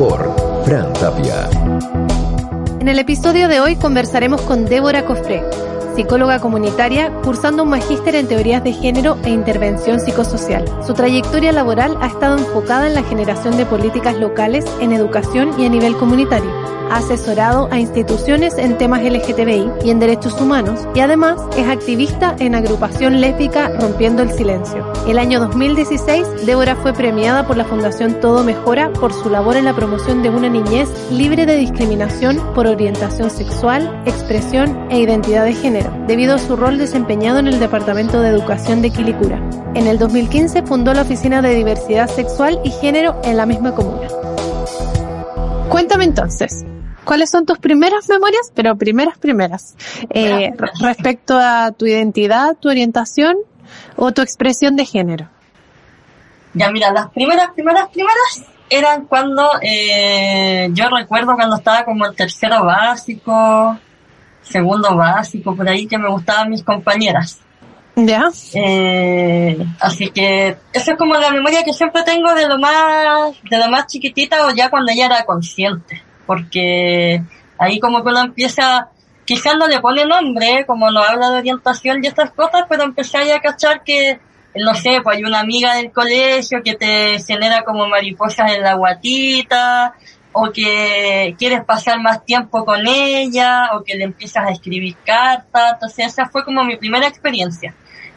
Por Fran Tapia. En el episodio de hoy conversaremos con Débora Cofré, psicóloga comunitaria cursando un magíster en teorías de género e intervención psicosocial. Su trayectoria laboral ha estado enfocada en la generación de políticas locales en educación y a nivel comunitario. Ha asesorado a instituciones en temas LGTBI y en derechos humanos y además es activista en agrupación lésbica Rompiendo el Silencio. El año 2016, Débora fue premiada por la Fundación Todo Mejora por su labor en la promoción de una niñez libre de discriminación por orientación sexual, expresión e identidad de género, debido a su rol desempeñado en el Departamento de Educación de Quilicura. En el 2015 fundó la Oficina de Diversidad Sexual y Género en la misma comuna. Cuéntame entonces, ¿cuáles son tus primeras memorias? Pero primeras, primeras. Eh, re- respecto a tu identidad, tu orientación o tu expresión de género. Ya, mira, las primeras, primeras, primeras eran cuando eh, yo recuerdo cuando estaba como en tercero básico, segundo básico, por ahí que me gustaban mis compañeras. ¿Ya? Eh, así que esa es como la memoria que siempre tengo de lo más, de lo más chiquitita o ya cuando ella era consciente, porque ahí como que uno empieza, quizás no le pone nombre, como no habla de orientación y estas cosas, pero empecé ahí a cachar que, no sé, pues hay una amiga del colegio que te genera como mariposas en la guatita, o que quieres pasar más tiempo con ella, o que le empiezas a escribir cartas, entonces esa fue como mi primera experiencia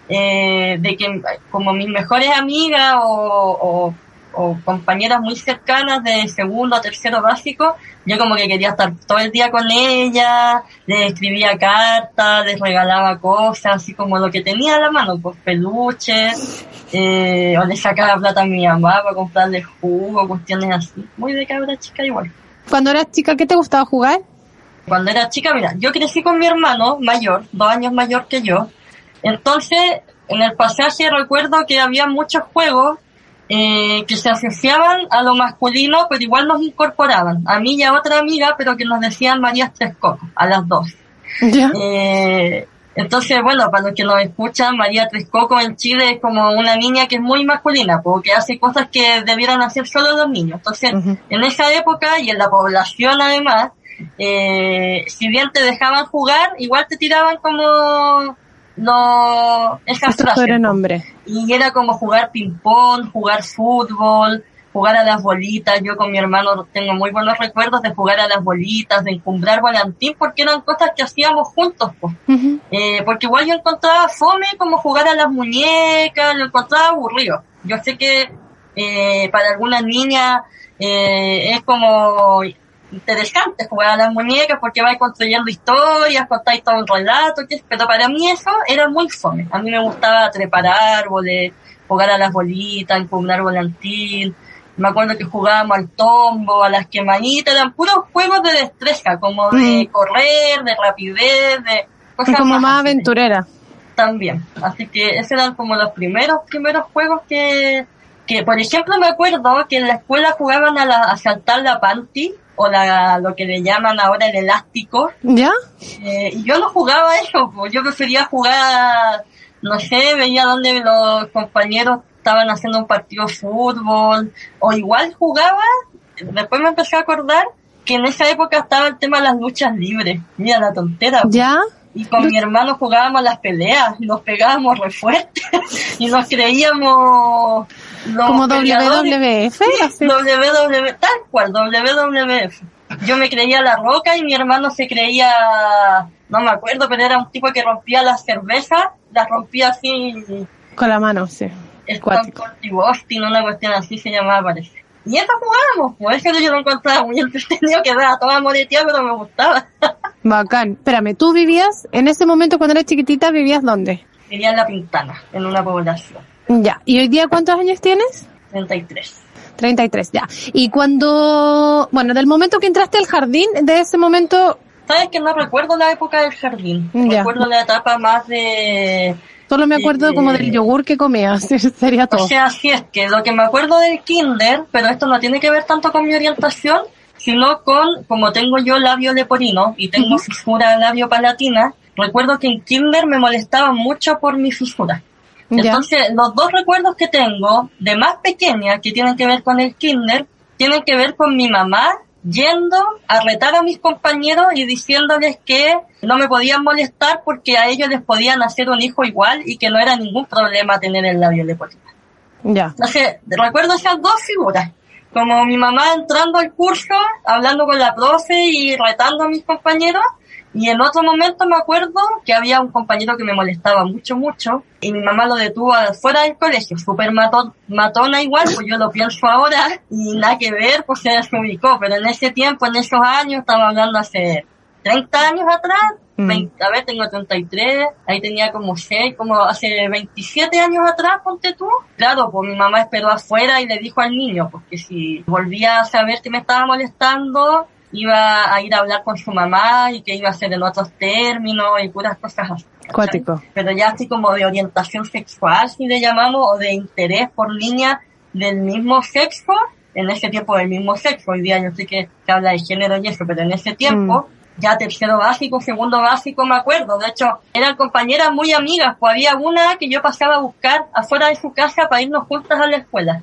eh, de que como mis mejores amigas o, o, o compañeras muy cercanas de segundo o tercero básico, yo como que quería estar todo el día con ellas, les escribía cartas, les regalaba cosas, así como lo que tenía a la mano, pues peluches, eh, o le sacaba plata a mi mamá para comprarle jugo, cuestiones así, muy de cabra chica igual. Cuando eras chica, ¿qué te gustaba jugar? Cuando era chica, mira, yo crecí con mi hermano mayor, dos años mayor que yo. Entonces, en el pasaje recuerdo que había muchos juegos eh, que se asociaban a lo masculino, pero igual nos incorporaban. A mí y a otra amiga, pero que nos decían María Tres Cocos, a las dos. ¿Ya? Eh, entonces, bueno, para los que nos escuchan, María Tres Coco en Chile es como una niña que es muy masculina, porque hace cosas que debieran hacer solo los niños. Entonces, Ujú. en esa época y en la población además, eh, si bien te dejaban jugar, igual te tiraban como no esas frases. Y era como jugar ping-pong, jugar fútbol, jugar a las bolitas. Yo con mi hermano tengo muy buenos recuerdos de jugar a las bolitas, de encumbrar volantín, porque eran cosas que hacíamos juntos, pues. Eh, porque igual yo encontraba fome como jugar a las muñecas, lo encontraba aburrido. Yo sé que eh, para algunas niñas eh, es como interesante jugar a las muñecas porque vais construyendo historias, contáis todo un relato, pero para mí eso era muy fome. A mí me gustaba trepar árboles, jugar a las bolitas, encumbrar volantín. Me acuerdo que jugábamos al tombo, a las quemanitas, eran puros juegos de destreza, como de Mm. correr, de rapidez, de cosas como más aventurera. también. Así que esos eran como los primeros, primeros juegos que, que por ejemplo me acuerdo que en la escuela jugaban a, la, a saltar la panty o la, lo que le llaman ahora el elástico. ¿Ya? Eh, y yo no jugaba eso, pues yo prefería jugar, no sé, veía donde los compañeros estaban haciendo un partido de fútbol, o igual jugaba, después me empecé a acordar que en esa época estaba el tema de las luchas libres. Mira la tontera. pues. ¿Ya? Y con mi hermano jugábamos las peleas, nos pegábamos re fuerte y nos creíamos los Como. WWF, tal cual, WWF. yo me creía la roca y mi hermano se creía, no me acuerdo, pero era un tipo que rompía las cervezas, las rompía así. Con la mano, sí. Boston, una cuestión así se llamaba, parece. Y eso jugábamos, pues eso yo lo encontraba muy entretenido, que era toda moreteada, pero me gustaba. Bacán. Espérame, ¿tú vivías, en ese momento cuando eras chiquitita, vivías dónde? Vivía en La Pintana, en una población. Ya. ¿Y hoy día cuántos años tienes? 33. 33, ya. Y cuando, bueno, del momento que entraste al jardín, de ese momento... ¿Sabes que no recuerdo la época del jardín? Ya. Recuerdo la etapa más de... Solo me acuerdo como del yogur que comías, sería todo. O sea, sí es que lo que me acuerdo del kinder, pero esto no tiene que ver tanto con mi orientación, sino con, como tengo yo labio leporino y tengo fisura labio palatina, recuerdo que en kinder me molestaba mucho por mi fisura. Entonces, los dos recuerdos que tengo de más pequeña que tienen que ver con el kinder, tienen que ver con mi mamá yendo a retar a mis compañeros y diciéndoles que no me podían molestar porque a ellos les podían hacer un hijo igual y que no era ningún problema tener el labio leporino. Ya. Entonces, recuerdo esas dos figuras. Como mi mamá entrando al curso, hablando con la profe y retando a mis compañeros. Y en otro momento me acuerdo que había un compañero que me molestaba mucho, mucho. Y mi mamá lo detuvo fuera del colegio. Súper matón, matona igual, pues yo lo pienso ahora. Y nada que ver, pues se desubicó. Pero en ese tiempo, en esos años, estaba hablando hace 30 años atrás. Mm. 20 a ver, tengo 33, ahí tenía como 6, como hace 27 años atrás, ponte tú. Claro, pues mi mamá esperó afuera y le dijo al niño, porque si volvía a saber que me estaba molestando, iba a ir a hablar con su mamá y que iba a hacer en otros términos y puras cosas así. Pero ya así como de orientación sexual, si le llamamos, o de interés por niñas del mismo sexo, en ese tiempo del mismo sexo, hoy día yo sé que se habla de género y eso, pero en ese tiempo, ya tercero básico, segundo básico, me acuerdo. De hecho, eran compañeras muy amigas, pues había una que yo pasaba a buscar afuera de su casa para irnos juntas a la escuela.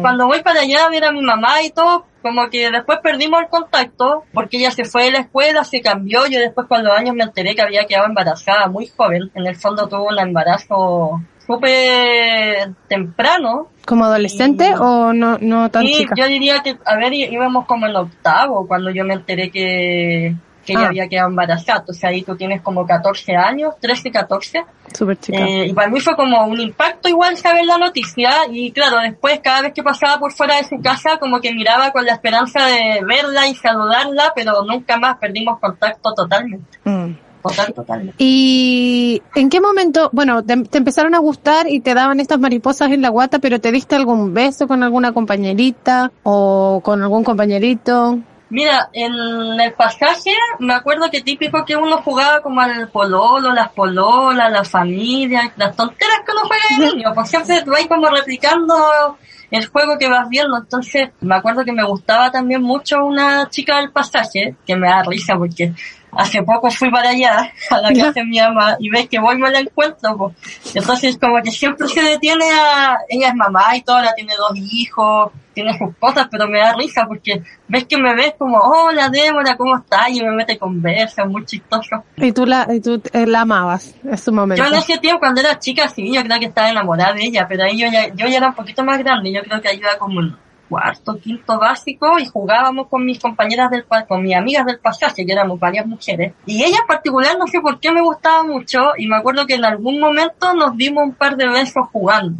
Cuando voy para allá a ver a mi mamá y todo, como que después perdimos el contacto, porque ella se fue de la escuela, se cambió, yo después con los años me enteré que había quedado embarazada muy joven, en el fondo tuvo un embarazo súper temprano, ¿Como adolescente Y- o no, no tan y chica? yo diría que, a ver, íbamos como en octavo cuando yo me enteré que, que ella Ah. había quedado embarazada. O sea, ahí tú tienes como 14 años, 13, 14. Súper chica. Eh, y para mí fue como un impacto igual saber la noticia. Y claro, después cada vez que pasaba por fuera de su casa, como que miraba con la esperanza de verla y saludarla, pero nunca más perdimos contacto totalmente. Mm. Total, totalmente. ¿Y en qué momento, bueno, te, te empezaron a gustar y te daban estas mariposas en la guata, pero te diste algún beso con alguna compañerita o con algún compañerito? Mira, en el pasaje me acuerdo que típico que uno jugaba como al pololo, las pololas, la familia, las tonteras que uno juega de niño, pues siempre vas como replicando el juego que vas viendo, entonces me acuerdo que me gustaba también mucho una chica del pasaje, que me da risa porque hace poco fui para allá, a la casa de mi mamá, y ves que voy y me la encuentro, pues. Entonces como que siempre se detiene a, ella es mamá y toda, tiene dos hijos, tiene sus cosas, pero me da risa porque ves que me ves como, hola Débora, ¿cómo estás? Y me mete conversa, muy chistoso. Y tú la, y tú eh, la amabas, es su momento. Yo en ese tiempo, cuando era chica, sí, yo creo que estaba enamorada de ella, pero ahí yo ya, yo ya era un poquito más grande, yo creo que ayuda como en cuarto, quinto básico, y jugábamos con mis compañeras del pa- con mis amigas del pasaje, que éramos varias mujeres. Y ella en particular, no sé por qué me gustaba mucho, y me acuerdo que en algún momento nos dimos un par de besos jugando,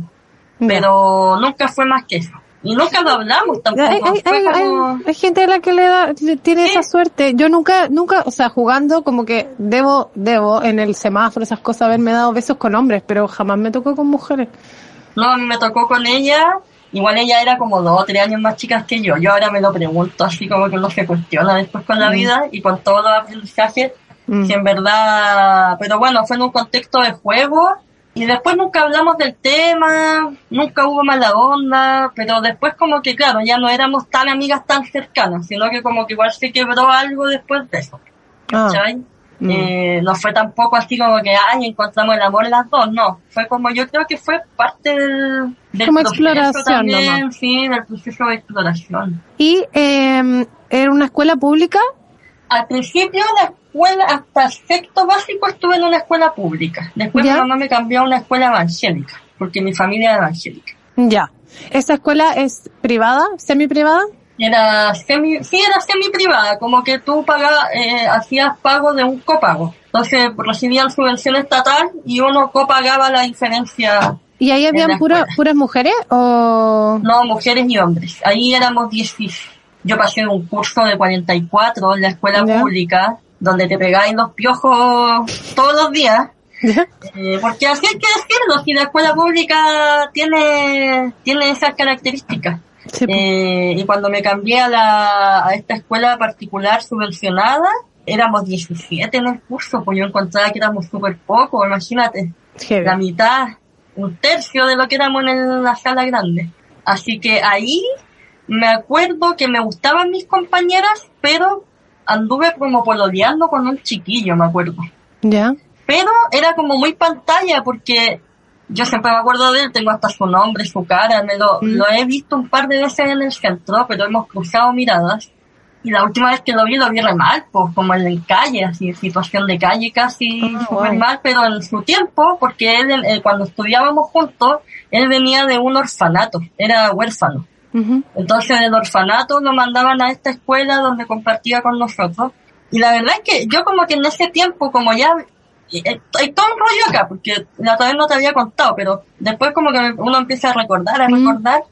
pero nunca fue más que eso. Y nunca lo hablamos tampoco. Hay, hay, fue hay- como- hay- gente a la que le, da, le tiene Sí. esa suerte. Yo nunca, nunca, o sea, jugando como que debo, debo en el semáforo, esas cosas, haberme dado besos con hombres, pero jamás me tocó con mujeres. No, a mí me tocó con ella. Igual ella era como dos o tres años más chicas que yo. Yo ahora me lo pregunto así como que uno se cuestiona después con la Mm. vida y con todos los aprendizajes. Mm. Si en verdad, pero bueno, fue en un contexto de juego y después nunca hablamos del tema, nunca hubo mala onda, pero después como que claro, ya no éramos tan amigas tan cercanas, sino que como que igual se quebró algo después de eso. Ah, ¿cachai? Mm. Eh, no fue tampoco así como que, ay, encontramos el amor las dos, no. Fue como, yo creo que fue parte del, del Como proceso exploración también, nomás. sí, del proceso de exploración. Y eh, era una escuela pública. Al principio la escuela, hasta sexto básico estuve en una escuela pública. Después ¿Ya? mi mamá me cambió a una escuela evangélica, porque mi familia es evangélica. Ya. ¿Esa escuela es privada, semi privada? Era semi, sí, era semi privada, como que tú pagabas, eh, hacías pago de un copago. Entonces recibían subvención estatal y uno copagaba la diferencia. ¿Y ahí habían pura- puras mujeres o...? No, mujeres y hombres. Ahí éramos 10. Yo pasé un curso de 44 en la escuela pública, donde te pegáis los piojos todos los días. Eh, porque así hay que decirlo, si la escuela pública tiene, tiene esas características. Sí. Eh, y cuando me cambié a, la, a esta escuela particular subvencionada, éramos 17 en el curso, pues yo encontraba que éramos súper pocos, imagínate, Heavy. la mitad, un tercio de lo que éramos en la sala grande. Así que ahí me acuerdo que me gustaban mis compañeras, pero anduve como pololeando con un chiquillo, me acuerdo ¿Ya? pero era como muy pantalla porque yo siempre me acuerdo de él, tengo hasta su nombre, su cara, me lo, Mm. lo he visto un par de veces en el centro, pero hemos cruzado miradas. Y la última vez que lo vi, lo vi re mal, pues como en la calle, así, situación de calle casi Ah, súper wow. mal, pero en su tiempo, porque él, eh, cuando estudiábamos juntos, él venía de un orfanato, era huérfano. Entonces del orfanato lo mandaban a esta escuela donde compartía con nosotros. Y la verdad es que yo como que en ese tiempo, como ya... eh, Hay todo un rollo acá, porque la otra vez no te había contado, pero después como que uno empieza a recordar, a Mm. recordar,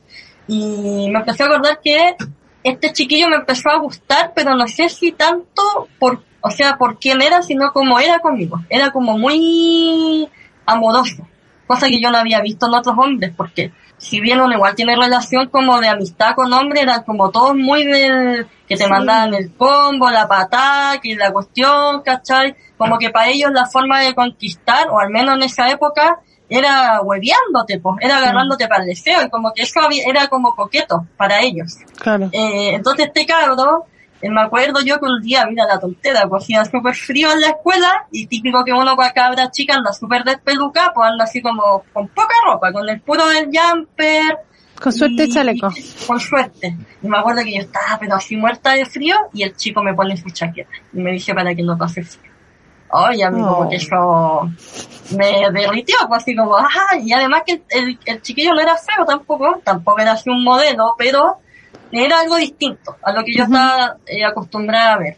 y me empecé a acordar que este chiquillo me empezó a gustar, pero no sé si tanto por, o sea, por quién era, sino como era conmigo. Era como muy amoroso, cosa que yo no había visto en otros hombres, porque si bien uno igual tiene relación como de amistad con hombres, eran como todos muy del que te Sí. mandaban el combo, la patada, que la cuestión, ¿cachai? Como que para ellos la forma de conquistar, o al menos en esa época, era hueveándote, pues, era agarrándote para el deseo, y como que eso había- era como coqueto para ellos. Claro. Eh, entonces este cabro, me acuerdo yo que un día, mira la tontera, pues hacía súper frío en la escuela y típico que uno con cabra chica anda súper despelucada, pues anda así como con poca ropa, con el puro del jumper. Con suerte y- chaleco. Con suerte. Y me acuerdo que yo estaba pero así muerta de frío y el chico me pone su chaqueta y me dice para que no pase frío. Oye, a mí como Oh. que eso me derritió, pues así como, ajá, y además que el, el- el chiquillo no era feo tampoco, tampoco era así un modelo, pero era algo distinto a lo que yo estaba eh, acostumbrada a ver.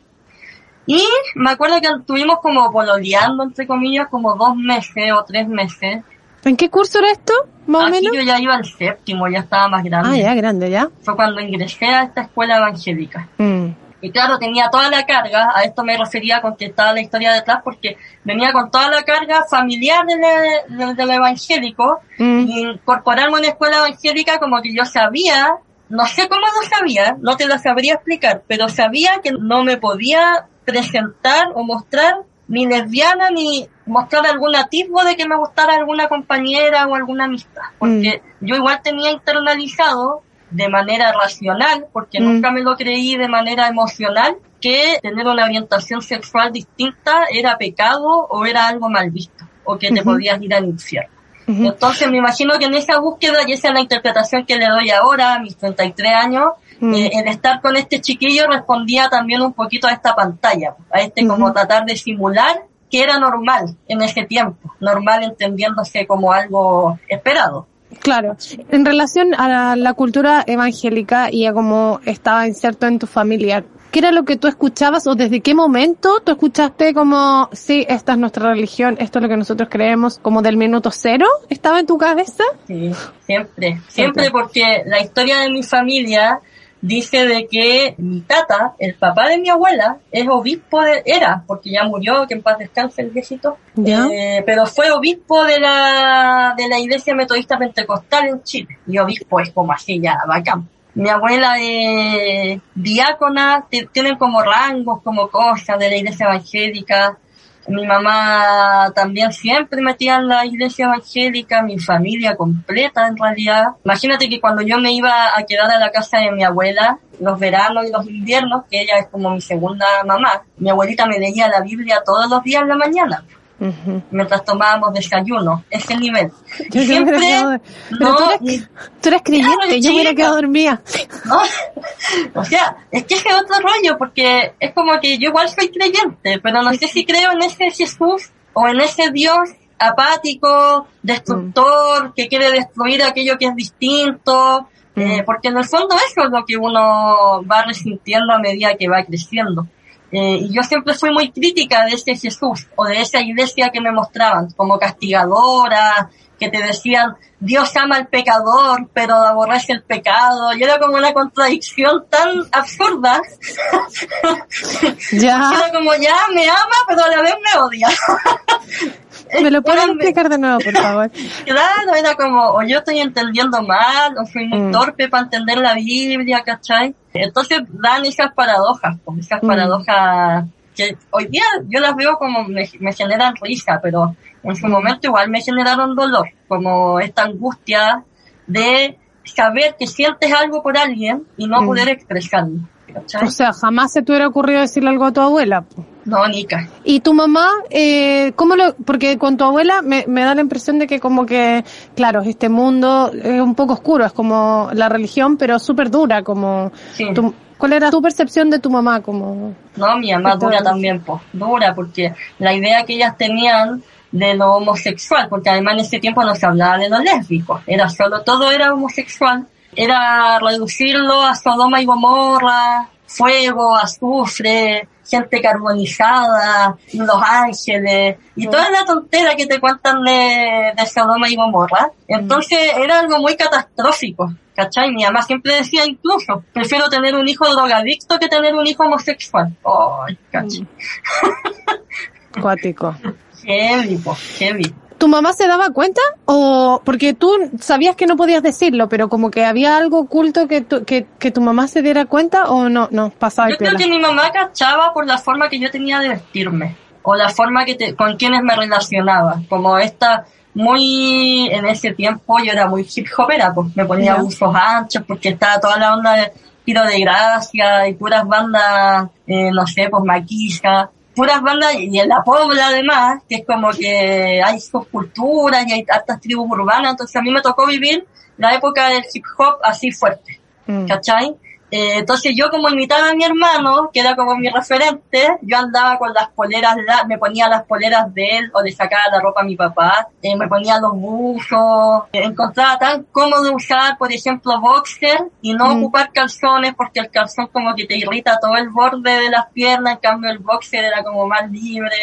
Y me acuerdo que estuvimos como pololeando, entre comillas, como dos meses o tres meses. ¿En qué curso era esto? Más o Aquí menos. yo ya iba al séptimo, ya estaba más grande. Ah, ya, grande, ya. Fue cuando ingresé a esta escuela evangélica. Mm. Y claro, tenía toda la carga, a esto me refería con que estaba la historia detrás, porque venía con toda la carga familiar del, del, del evangélico, Mm. y incorporarme a una escuela evangélica como que yo sabía, no sé cómo lo sabía, no te lo sabría explicar, pero sabía que no me podía presentar o mostrar ni lesbiana ni mostrar algún atisbo de que me gustara alguna compañera o alguna amistad, porque yo igual tenía internalizado de manera racional, porque Mm. nunca me lo creí de manera emocional, que tener una orientación sexual distinta era pecado o era algo mal visto, o que te podías ir al infierno. Entonces me imagino que en esa búsqueda, y esa es la interpretación que le doy ahora, a mis 33 años, Mm. eh, el estar con este chiquillo respondía también un poquito a esta pantalla, a este como tratar de simular que era normal en ese tiempo, normal entendiéndose como algo esperado. Claro. En relación a la, cultura evangélica y a cómo estaba inserto en tu familia, ¿qué era lo que tú escuchabas o desde qué momento tú escuchaste como, sí, esta es nuestra religión, esto es lo que nosotros creemos, como del minuto cero? ¿Estaba en tu cabeza? Sí, siempre, siempre porque la historia de mi familia dice de que mi tata, el papá de mi abuela, es obispo de, era, porque ya murió, que en paz descanse el viejito, eh, pero fue obispo de la, de la iglesia metodista pentecostal en Chile, y obispo es como así ya, bacán. Mi abuela es diácona, ti- tienen como rangos, como cosas de la iglesia evangélica, mi mamá también siempre metía en la iglesia evangélica, mi familia completa en realidad. Imagínate que cuando yo me iba a quedar a la casa de mi abuela, los veranos y los inviernos, que ella es como mi segunda mamá, mi abuelita me leía la Biblia todos los días en la mañana, Mientras tomábamos desayuno, ese nivel. Yo Y quedado- siempre, Pero no, tú eres, tú eres creyente, Claro, yo me hubiera quedado dormida. ¿no? O sea, es que ese es otro rollo, porque es como que yo igual soy creyente, pero no sé si creo en ese Jesús o en ese Dios apático, destructor, que quiere destruir aquello que es distinto, Eh, porque en el fondo eso es lo que uno va resintiendo a medida que va creciendo. Eh, y yo siempre fui muy crítica de ese Jesús o de esa iglesia que me mostraban como castigadora, que te decían Dios ama al pecador, pero aborrece el pecado. Y era como una contradicción tan absurda. Ya. Era como ya me ama, pero a la vez me odia. ¿Me lo puedes Era- explicar de nuevo, por favor? Claro, era como, o yo estoy entendiendo mal, o soy muy Mm. torpe para entender la Biblia, ¿cachai? Entonces dan esas paradojas, pues, esas Mm. paradojas que hoy día yo las veo como me, me generan risa, pero en su momento igual me generaron dolor, como esta angustia de saber que sientes algo por alguien y no Mm. poder expresarlo, ¿cachai? O sea, jamás se te hubiera ocurrido decirle algo a tu abuela. no, Nica. Y tu mamá, eh, ¿cómo lo, porque con tu abuela me, me da la impresión de que como que, claro, este mundo es un poco oscuro, es como la religión, pero súper dura, como, Sí. tu- ¿cuál era tu percepción de tu mamá? Como, No, mi mamá dura también, pues, dura, porque la idea que ellas tenían de lo homosexual, porque además en ese tiempo no se hablaba de lo lésbico, era solo, todo era homosexual, era reducirlo a Sodoma y Gomorra, fuego, azufre, gente carbonizada, los ángeles, y toda la tontera que te cuentan de, de Sodoma y Gomorra. Entonces era algo muy catastrófico, ¿cachai? Mi mamá siempre decía incluso, prefiero tener un hijo drogadicto que tener un hijo homosexual. Ay, cachai. cuático. Heavy, po, heavy. ¿Tu mamá se daba cuenta? O, porque tú sabías que no podías decirlo, pero como que había algo oculto que tu, que, que tu mamá se diera cuenta o no, no, pasaba Yo creo que mi mamá cachaba por la forma que yo tenía de vestirme, o la forma que te- con quienes me relacionaba, como esta muy, en ese tiempo yo era muy hip hopera, pues me ponía usos anchos porque estaba toda la onda de tiro de gracia y puras bandas, eh, no sé, pues maquilla, puras bandas y en la pobla además, que es como que hay subculturas y hay hartas tribus urbanas, entonces a mí me tocó vivir la época del hip hop así fuerte. Mm. ¿cachai? Eh, entonces yo como imitaba a mi hermano, que era como mi referente, yo andaba con las poleras, la- me ponía las poleras de él o le sacaba la ropa a mi papá, eh, me ponía los buzos, eh, encontraba tan cómodo usar, por ejemplo, boxer y no Mm. ocupar calzones porque el calzón como que te irrita todo el borde de las piernas, en cambio el boxer era como más libre.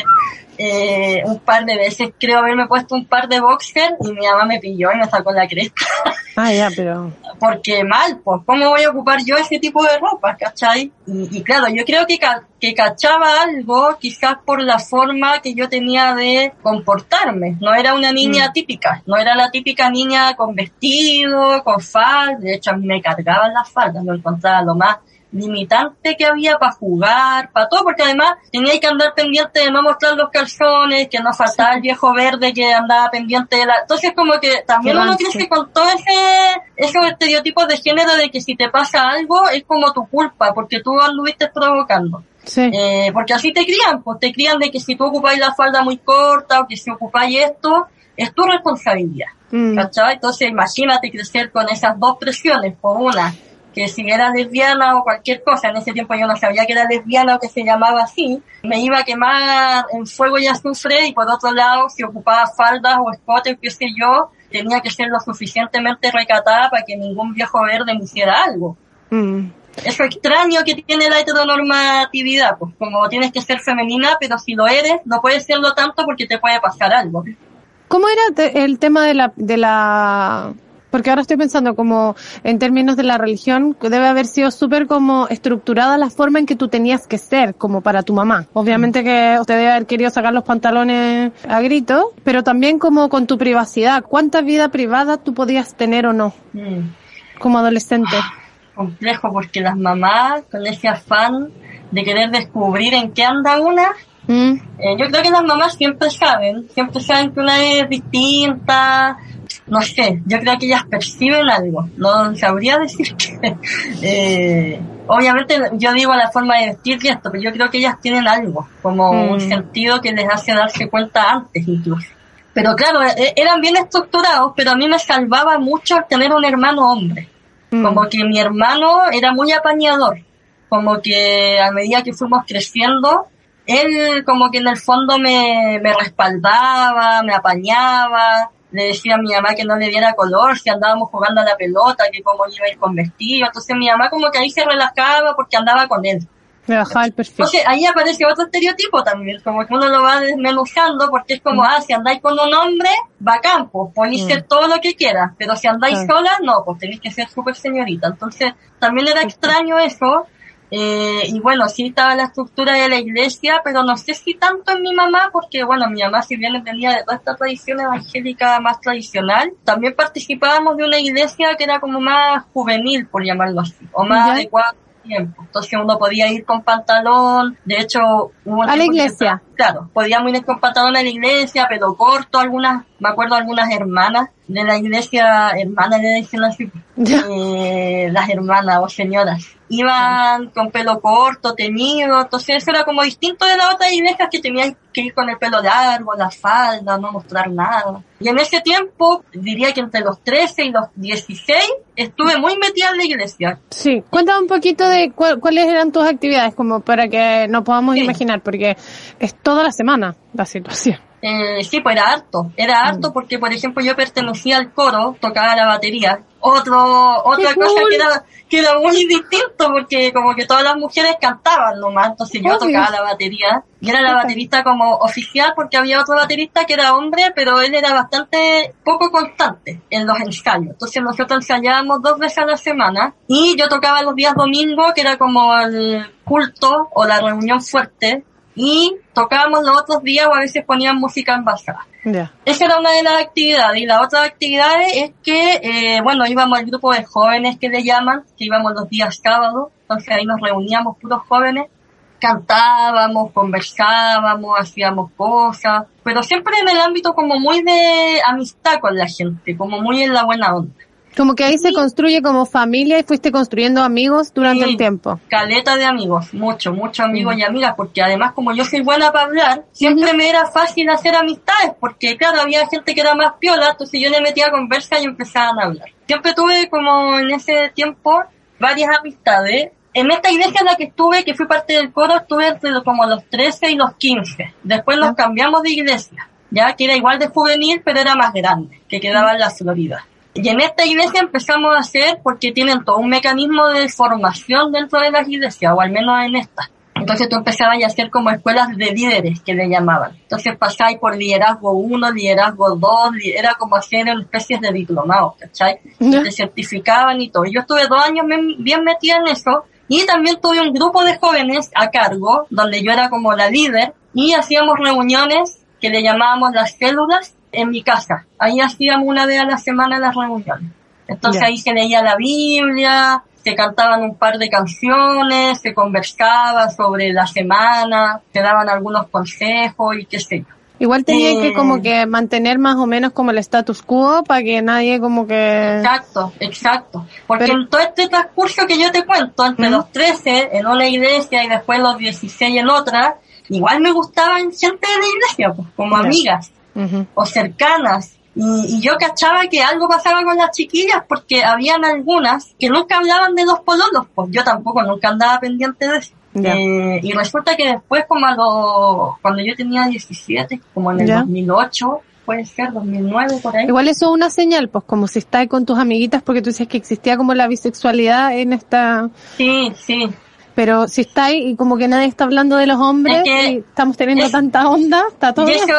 Eh, un par de veces creo haberme puesto un par de boxer y mi mamá me pilló y me sacó la cresta Ah, ya, pero... porque mal, pues, ¿cómo voy a ocupar yo ese tipo de ropa, cachai? Y, y claro, yo creo que, ca- que cachaba algo quizás por la forma que yo tenía de comportarme. No era una niña típica, no era la típica niña con vestido, con falda, de hecho a mí me cargaban las faldas, lo encontraba lo más limitante que había para jugar, para todo, porque además tenía que andar pendiente de no mostrar los calzones, que no faltaba el viejo verde que andaba pendiente de la... Entonces como que también Qué uno crece con todo ese, esos estereotipos de género de que si te pasa algo es como tu culpa, porque tú anduviste provocando. Sí. Eh, porque así te crían, pues te crían de que si tú ocupáis la falda muy corta o que si ocupáis esto, es tu responsabilidad. Mm. ¿Cachai? Entonces imagínate crecer con esas dos presiones, por una, que si era lesbiana o cualquier cosa, en ese tiempo yo no sabía que era lesbiana o que se llamaba así, me iba a quemar en fuego y azufre y por otro lado, si ocupaba faldas o escotes, qué sé yo, tenía que ser lo suficientemente recatada para que ningún viejo verde me hiciera algo. Mm. Eso extraño que tiene la heteronormatividad, pues como tienes que ser femenina, pero si lo eres, no puedes serlo tanto porque te puede pasar algo. ¿Cómo era te- el tema de la, de la, porque ahora estoy pensando como en términos de la religión, que debe haber sido súper como estructurada la forma en que tú tenías que ser como para tu mamá. Obviamente que usted debe haber querido sacar los pantalones a grito, pero también como con tu privacidad. ¿Cuánta vida privada tú podías tener o no Mm. como adolescente? complejo porque las mamás con ese afán de querer descubrir en qué anda una, Mm. eh, yo creo que las mamás siempre saben, siempre saben que una es distinta, no sé, yo creo que ellas perciben algo, no sabría decir que, eh, obviamente yo digo la forma de vestir y esto, pero yo creo que ellas tienen algo, como Mm. un sentido que les hace darse cuenta antes incluso. Pero claro, e- eran bien estructurados, pero a mí me salvaba mucho tener un hermano hombre Mm. como que mi hermano era muy apañador, como que a medida que fuimos creciendo, él como que en el fondo me, me respaldaba, me apañaba, le decía a mi mamá que no le diera color si andábamos jugando a la pelota, que cómo iba a ir con vestido. Entonces mi mamá como que ahí se relajaba porque andaba con él. El perfil. Entonces ahí aparece otro estereotipo también, como que uno lo va desmenuzando porque es como, ah, si andáis con un hombre, va a campo, podéis Mm. ser todo lo que quieras, pero si andáis Claro. sola, no, pues tenéis que ser súper señorita. Entonces también era extraño eso. Eh, y bueno, sí estaba la estructura de la iglesia, pero no sé si tanto en mi mamá, porque bueno, mi mamá si bien venía de toda esta tradición evangélica más tradicional, también participábamos de una iglesia que era como más juvenil, por llamarlo así, o más Ya. adecuada tiempo. Entonces uno podía ir con pantalón, de hecho... hubo A la que iglesia. Claro, podíamos ir con pantalón a la iglesia, pelo corto, algunas, me acuerdo algunas hermanas de la iglesia, hermanas le dicen así, eh, las hermanas o señoras, iban con pelo corto, teñido, entonces eso era como distinto de las otras iglesias que tenían que ir con el pelo largo, la falda, no mostrar nada. Y en ese tiempo, diría que entre los 13 y los 16, estuve muy metida en la iglesia. Sí, cuéntame un poquito de cuál- cuáles eran tus actividades, como para que nos podamos Sí. imaginar, porque es toda la semana la situación. Eh, sí, pues era harto, era harto porque, por ejemplo, yo pertenecía al coro, tocaba la batería. Otro, otra ¡Qué cosa que era, que era muy distinto porque como que todas las mujeres cantaban nomás, entonces yo tocaba la batería y era la baterista como oficial porque había otro baterista que era hombre, pero él era bastante poco constante en los ensayos. Entonces nosotros ensayábamos dos veces a la semana y yo tocaba los días domingos, que era como el culto o la reunión fuerte, y tocábamos los otros días o a veces ponían música envasada. Ya. Esa era una de las actividades. Y la otra actividad es que, eh, bueno, íbamos al grupo de jóvenes que le llaman, que íbamos los días sábados, entonces ahí nos reuníamos puros jóvenes, cantábamos, conversábamos, hacíamos cosas, pero siempre en el ámbito como muy de amistad con la gente, como muy en la buena onda. Como que ahí se construye como familia y fuiste construyendo amigos durante Sí. el tiempo. caleta de amigos, mucho, muchos amigos y amigas, porque además como yo soy buena para hablar, siempre me era fácil hacer amistades, porque claro, había gente que era más piola, entonces yo le metía a conversa y empezaban a hablar. Siempre tuve como en ese tiempo varias amistades. En esta iglesia en la que estuve, que fui parte del coro, estuve entre los- como los 13 y los 15. Después nos Ah. cambiamos de iglesia, ya que era igual de juvenil, pero era más grande, que quedaba en la Florida. Y en esta iglesia empezamos a hacer, porque tienen todo un mecanismo de formación dentro de las iglesias, o al menos en esta. Entonces tú empezabas a hacer como escuelas de líderes, que le llamaban. Entonces pasáis por liderazgo 1, liderazgo 2, li- era como hacer una especie de diplomados, ¿cachai? Te certificaban y todo. Yo estuve dos años bien metida en eso, y también tuve un grupo de jóvenes a cargo, donde yo era como la líder, y hacíamos reuniones que le llamábamos las células en mi casa. Ahí hacíamos una vez a la semana las reuniones. Entonces ahí se leía la Biblia, se cantaban un par de canciones, se conversaba sobre la semana, se daban algunos consejos y qué sé yo. Igual tenía Eh. que como que mantener más o menos como el status quo para que nadie como que... Exacto, exacto. Porque Pero- en todo este transcurso que yo te cuento, entre los 13 en una iglesia y después los 16 en otra, igual me gustaban gente de la iglesia, pues, como amigas. O cercanas. Y, y yo cachaba que algo pasaba con las chiquillas porque habían algunas que nunca hablaban de los pololos, pues yo tampoco nunca andaba pendiente de eso. Eh, y resulta que después, como a lo, cuando yo tenía 17, como en el Ya. 2008, puede ser 2009 por ahí. Igual eso es una señal, pues como si estás con tus amiguitas, porque tú dices que existía como la bisexualidad en esta... Sí, sí. Pero si está ahí y como que nadie está hablando de los hombres Es que- y estamos teniendo es- tanta onda, está todo Y eso,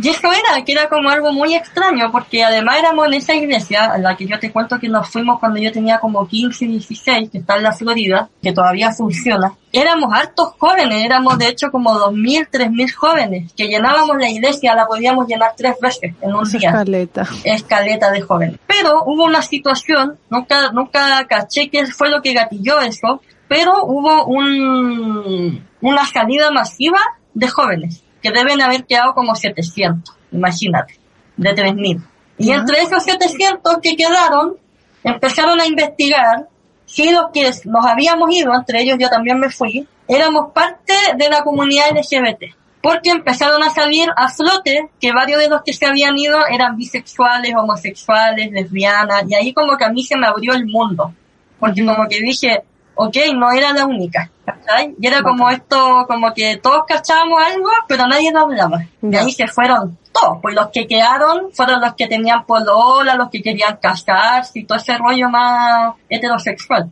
y eso era, que era como algo muy extraño, porque además éramos en esa iglesia, a la que yo te cuento que nos fuimos cuando yo tenía como 15, 16, que está en la Florida, que todavía funciona. Éramos hartos jóvenes, éramos de hecho como 2.000, 3.000 jóvenes, que llenábamos la iglesia, la podíamos llenar tres veces en un día escaleta. escaleta de jóvenes. Pero hubo una situación, nunca, nunca caché qué fue lo que gatilló eso, pero hubo un, una salida masiva de jóvenes, que deben haber quedado como 700, imagínate, de 3000. Y entre esos 700 que quedaron, empezaron a investigar si los que nos habíamos ido, entre ellos yo también me fui, éramos parte de la comunidad LGBT. Porque empezaron a salir a flote que varios de los que se habían ido eran bisexuales, homosexuales, lesbianas, y ahí como que a mí se me abrió el mundo. Porque como que dije, ok, no era la única, ¿cachai? Y era como esto, como que todos cachábamos algo, pero nadie lo hablaba. Y ahí se fueron todos, pues los que quedaron fueron los que tenían polola, los que querían casarse y todo ese rollo más heterosexual.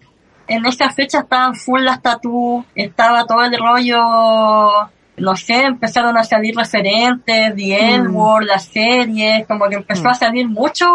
En esa fecha estaban full las tatu, estaba todo el rollo, no sé, empezaron a salir referentes, The L Word, las series, como que empezó a salir mucho,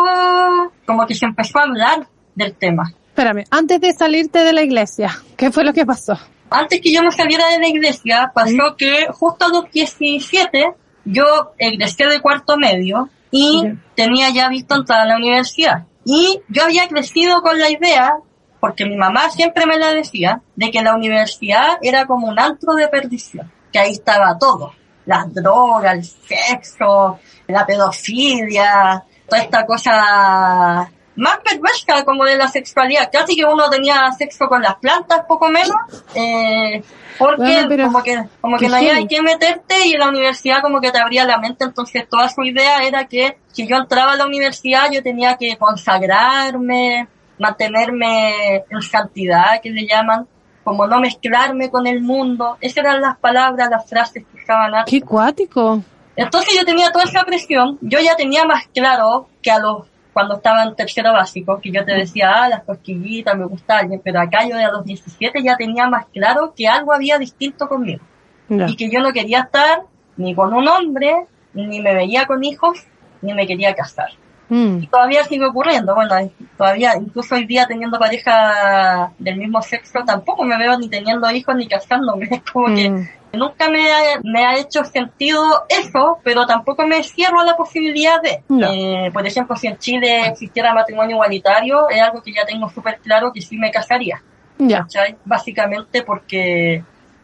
como que se empezó a hablar del tema. Espérame, antes de salirte de la iglesia, ¿qué fue lo que pasó? antes que yo me saliera de la iglesia, pasó que justo a los 17 yo egresé de cuarto medio y tenía ya visto entrar a la universidad. Y yo había crecido con la idea, porque mi mamá siempre me la decía, de que la universidad era como un antro de perdición, que ahí estaba todo, las drogas, el sexo, la pedofilia, toda esta cosa más perversa como de la sexualidad. Casi que uno tenía sexo con las plantas, poco menos, eh, porque Bueno, como que, como que no había que meterte y en la universidad como que te abría la mente, entonces toda su idea era que si yo entraba a la universidad yo tenía que consagrarme, mantenerme en santidad, que le llaman, como no mezclarme con el mundo. Esas eran las palabras, las frases que usaban antes. Qué cuático. Entonces yo tenía toda esa presión, yo ya tenía más claro que a los cuando estaba en tercero básico, que yo te decía, ah, las cosquillitas, me gusta alguien, pero acá yo de a los 17 ya tenía más claro que algo había distinto conmigo y que yo no quería estar ni con un hombre, ni me veía con hijos, ni me quería casar. Mm. Y todavía sigue ocurriendo, bueno, todavía, incluso hoy día teniendo pareja del mismo sexo, tampoco me veo ni teniendo hijos ni casándome, es como que Mm. Nunca me ha, me ha hecho sentido eso, pero tampoco me cierro a la posibilidad de, No. eh, por ejemplo, si en Chile existiera matrimonio igualitario, es algo que ya tengo súper claro que sí me casaría, Ya. ¿cachai? Básicamente porque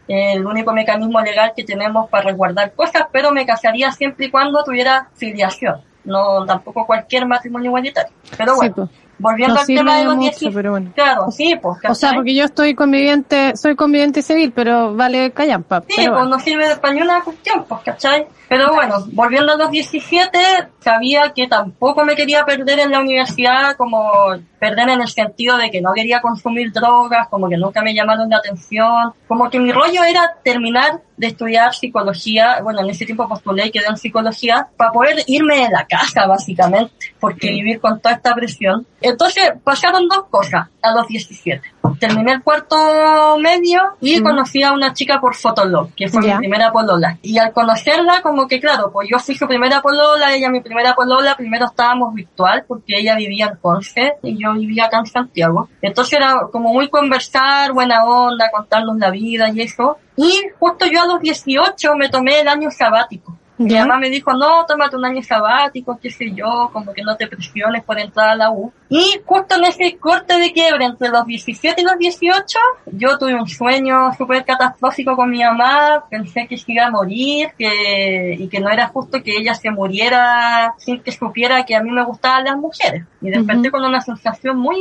es el único mecanismo legal que tenemos para resguardar cosas, pero me casaría siempre y cuando tuviera filiación, no tampoco cualquier matrimonio igualitario. Pero Sí, bueno, pues. Volviendo No al tema de los mucho, 17, pero bueno. claro, sí, pues, O sea, porque yo estoy conviviente, soy conviviente civil, pero vale callampa. Sí, pero pues bueno. no sirve de paño una cuestión, pues, ¿cachai? Pero bueno, volviendo a los 17, sabía que tampoco me quería perder en la universidad, como perder en el sentido de que no quería consumir drogas, como que nunca me llamaron la atención, como que mi rollo era terminar de estudiar psicología, bueno, en ese tiempo postulé y quedé en psicología, para poder irme de la casa, básicamente, porque vivir con toda esta presión. Entonces, pasaron dos cosas a los 17. Terminé el cuarto medio y conocí a una chica por Fotolog, que fue Ya. mi primera polola. Y al conocerla, como que claro, pues yo fui su primera polola, ella mi primera polola, primero estábamos virtual porque ella vivía en Conce y yo vivía acá en Santiago. Entonces era como muy conversar, buena onda, contarnos la vida y eso. Y justo yo a los 18 me tomé el año sabático. Mi Ya. mamá me dijo, no, tómate un año sabático, qué sé yo, como que no te presiones por entrar a la U. Y justo en ese corte de quiebre entre los 17 y los 18, yo tuve un sueño súper catastrófico con mi mamá, pensé que se iba a morir, que, y que no era justo que ella se muriera sin que supiera que a mí me gustaban las mujeres. Y desperté con una sensación muy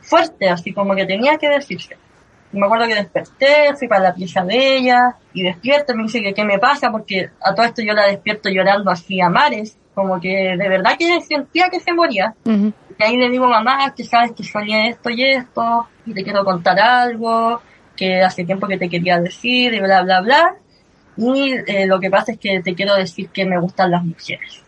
fuerte, así como que tenía que decirse. Y me acuerdo que desperté, fui para la pieza de ella, y despierto, me dice que qué me pasa, porque a todo esto yo la despierto llorando así a mares, como que de verdad que sentía que se moría. Y ahí le digo, mamá, que sabes que soñé esto y esto, y te quiero contar algo, que hace tiempo que te quería decir, y bla, bla, bla. Y eh, lo que pasa es que te quiero decir que me gustan las mujeres.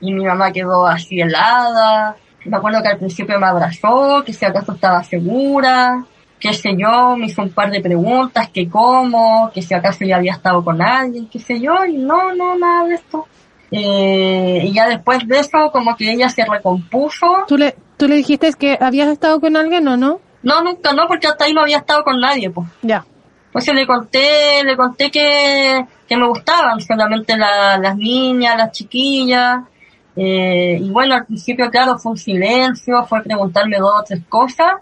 Y mi mamá quedó así helada. Me acuerdo que al principio me abrazó, que si acaso estaba segura, qué sé yo, me hizo un par de preguntas, que cómo, que si acaso ya había estado con alguien, qué sé yo, y no, no, nada de esto. Eh, y ya después de eso, como que ella se recompuso. ¿Tú le, tú le dijiste que habías estado con alguien o no? No, nunca no, porque hasta ahí no había estado con nadie, pues. Ya. Entonces le conté, le conté que, que me gustaban solamente la- las niñas, las chiquillas. Eh, y bueno, al principio, claro, fue un silencio, fue preguntarme dos o tres cosas,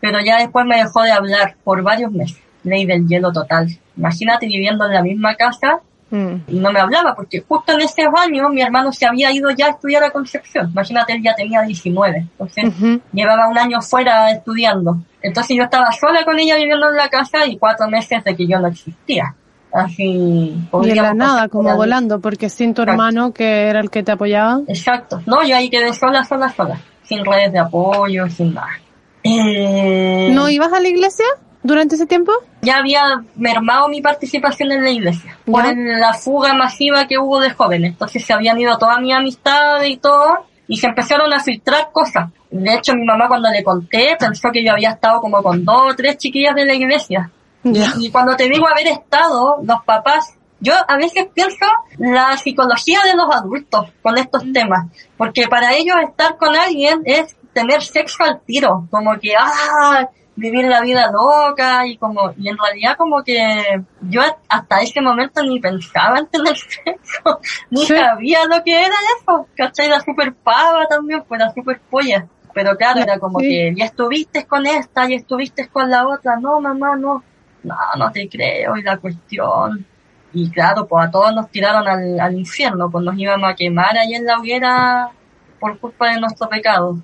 pero ya después me dejó de hablar por varios meses. Ley del hielo total. Imagínate viviendo en la misma casa Mm. y no me hablaba, porque justo en ese año mi hermano se había ido ya a estudiar a Concepción. Imagínate, él ya tenía 19. Entonces, llevaba un año fuera estudiando. Entonces yo estaba sola con ella viviendo en la casa y cuatro meses de que yo no existía. Así. Y en la nada, como volando, porque sin tu Exacto. hermano, que era el que te apoyaba. Exacto. No, yo ahí quedé sola, sola, sola. Sin redes de apoyo, sin nada. Eh, ¿No ibas a la iglesia? durante ese tiempo? Ya había mermado mi participación en la iglesia por Ya. la fuga masiva que hubo de jóvenes. Entonces se habían ido todas mis amistades y todo y se empezaron a filtrar cosas. De hecho, mi mamá cuando le conté pensó que yo había estado como con dos o tres chiquillas de la iglesia. Ya. Y cuando te digo haber estado, los papás, yo a veces pienso la psicología de los adultos con estos temas, porque para ellos estar con alguien es tener sexo al tiro, como que, ah, vivir la vida loca y como, y en realidad como que yo hasta ese momento ni pensaba en tener sexo, ni Sí. sabía lo que era eso, ¿cachai? Era super pava también, pues era super polla. Pero claro, era como Sí. que ya estuviste con esta, ya estuviste con la otra, no mamá, no, no, no te creo, y la cuestión. Y claro, pues a todos nos tiraron al, al infierno, pues nos íbamos a quemar ahí en la hoguera por culpa de nuestro pecado.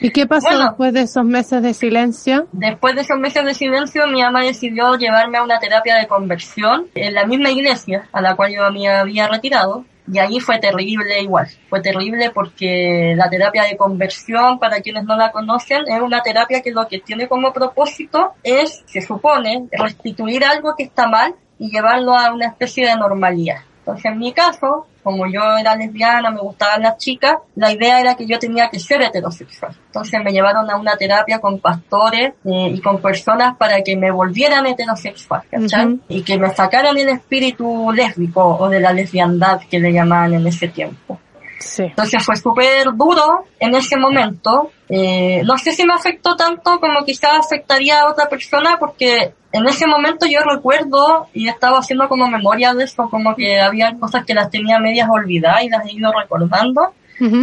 ¿Y qué pasó Bueno. después de esos meses de silencio? Después de esos meses de silencio, mi mamá decidió llevarme a una terapia de conversión en la misma iglesia a la cual yo me había retirado. Y ahí fue terrible igual. Fue terrible porque la terapia de conversión, para quienes no la conocen, es una terapia que lo que tiene como propósito es, se supone, restituir algo que está mal y llevarlo a una especie de normalidad. Entonces, en mi caso, como yo era lesbiana, me gustaban las chicas, la idea era que yo tenía que ser heterosexual. Entonces me llevaron a una terapia con pastores eh, y con personas para que me volvieran heterosexual, ¿cachai? Y que me sacaran el espíritu lésbico o de la lesbiandad que le llamaban en ese tiempo. Sí. Entonces fue súper duro en ese momento. Eh, no sé si me afectó tanto como quizás afectaría a otra persona porque en ese momento yo recuerdo y estaba haciendo como memoria de eso, como que había cosas que las tenía medias olvidadas y las he ido recordando,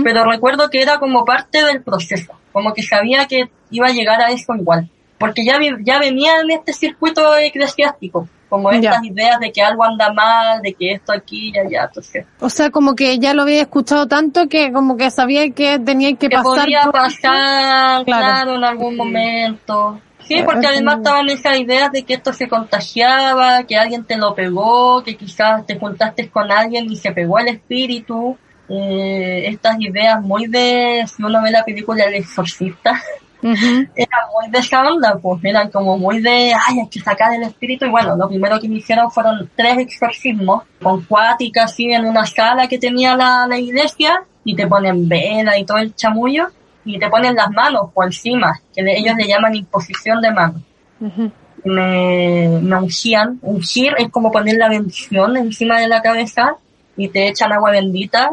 pero recuerdo que era como parte del proceso, como que sabía que iba a llegar a eso igual, porque ya, ya venía en este circuito eclesiástico, como estas Ya. ideas de que algo anda mal, de que esto aquí y allá, entonces O sea, como que ya lo había escuchado tanto que como que sabía que tenía que, que pasar podría por- pasar, Claro. claro. en algún momento. Sí, porque además como- estaban esas ideas de que esto se contagiaba, que alguien te lo pegó, que quizás te juntaste con alguien y se pegó el espíritu. Eh, estas ideas muy de, si uno ve la película El Exorcista, Ujú. era muy de esa onda, pues eran como muy de, ay, hay que sacar el espíritu. Y bueno, lo primero que me hicieron fueron tres exorcismos con cuática así en una sala que tenía la, la iglesia y te ponen vela y todo el chamullo y te ponen las manos por encima, que ellos le llaman imposición de manos. Me, me ungían, ungir es como poner la bendición encima de la cabeza y te echan agua bendita,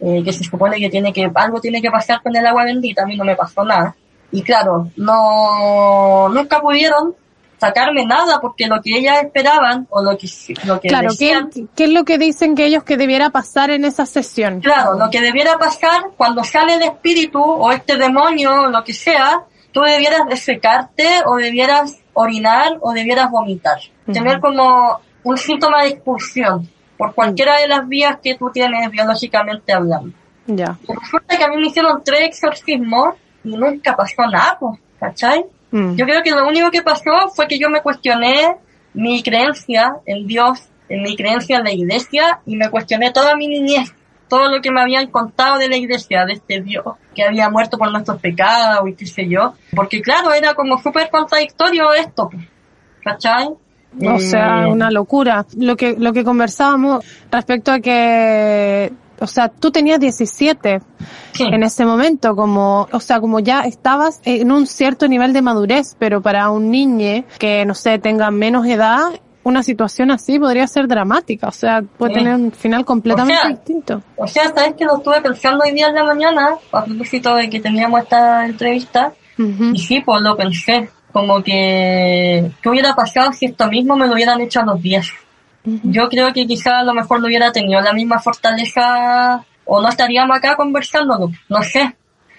eh, que se supone que tiene que, algo tiene que pasar con el agua bendita, a mí no me pasó nada. Y claro, no, nunca pudieron sacarme nada porque lo que ellas esperaban o lo que, lo que Claro, ¿qué, decían, ¿qué es lo que dicen que ellos que debiera pasar en esa sesión? Claro, lo que debiera pasar cuando sale el espíritu o este demonio o lo que sea, tú debieras de secarte o debieras orinar o debieras vomitar. Tener como un síntoma de expulsión por cualquiera de las vías que tú tienes biológicamente hablando. Ya. Y resulta que a mí me hicieron tres exorcismos nunca pasó nada, ¿cachai? Mm. Yo creo que lo único que pasó fue que yo me cuestioné mi creencia en Dios, en mi creencia en la iglesia y me cuestioné toda mi niñez, todo lo que me habían contado de la iglesia, de este Dios que había muerto por nuestros pecados y qué sé yo. Porque claro, era como súper contradictorio esto, ¿cachai? O sea, Eh, una locura. Lo que, lo que conversábamos respecto a que, o sea, tú tenías 17 sí. en ese momento, como, o sea, como ya estabas en un cierto nivel de madurez, pero para un niño que, no sé, tenga menos edad, una situación así podría ser dramática, o sea, puede Sí. tener un final completamente O sea, distinto. O sea, sabes que lo estuve pensando hoy día en la mañana, a propósito de que teníamos esta entrevista. Y sí, pues lo pensé, como que, ¿qué hubiera pasado si esto mismo me lo hubieran hecho a los 10? Yo creo que quizá a lo mejor no hubiera tenido la misma fortaleza o no estaríamos acá conversándolo, no sé,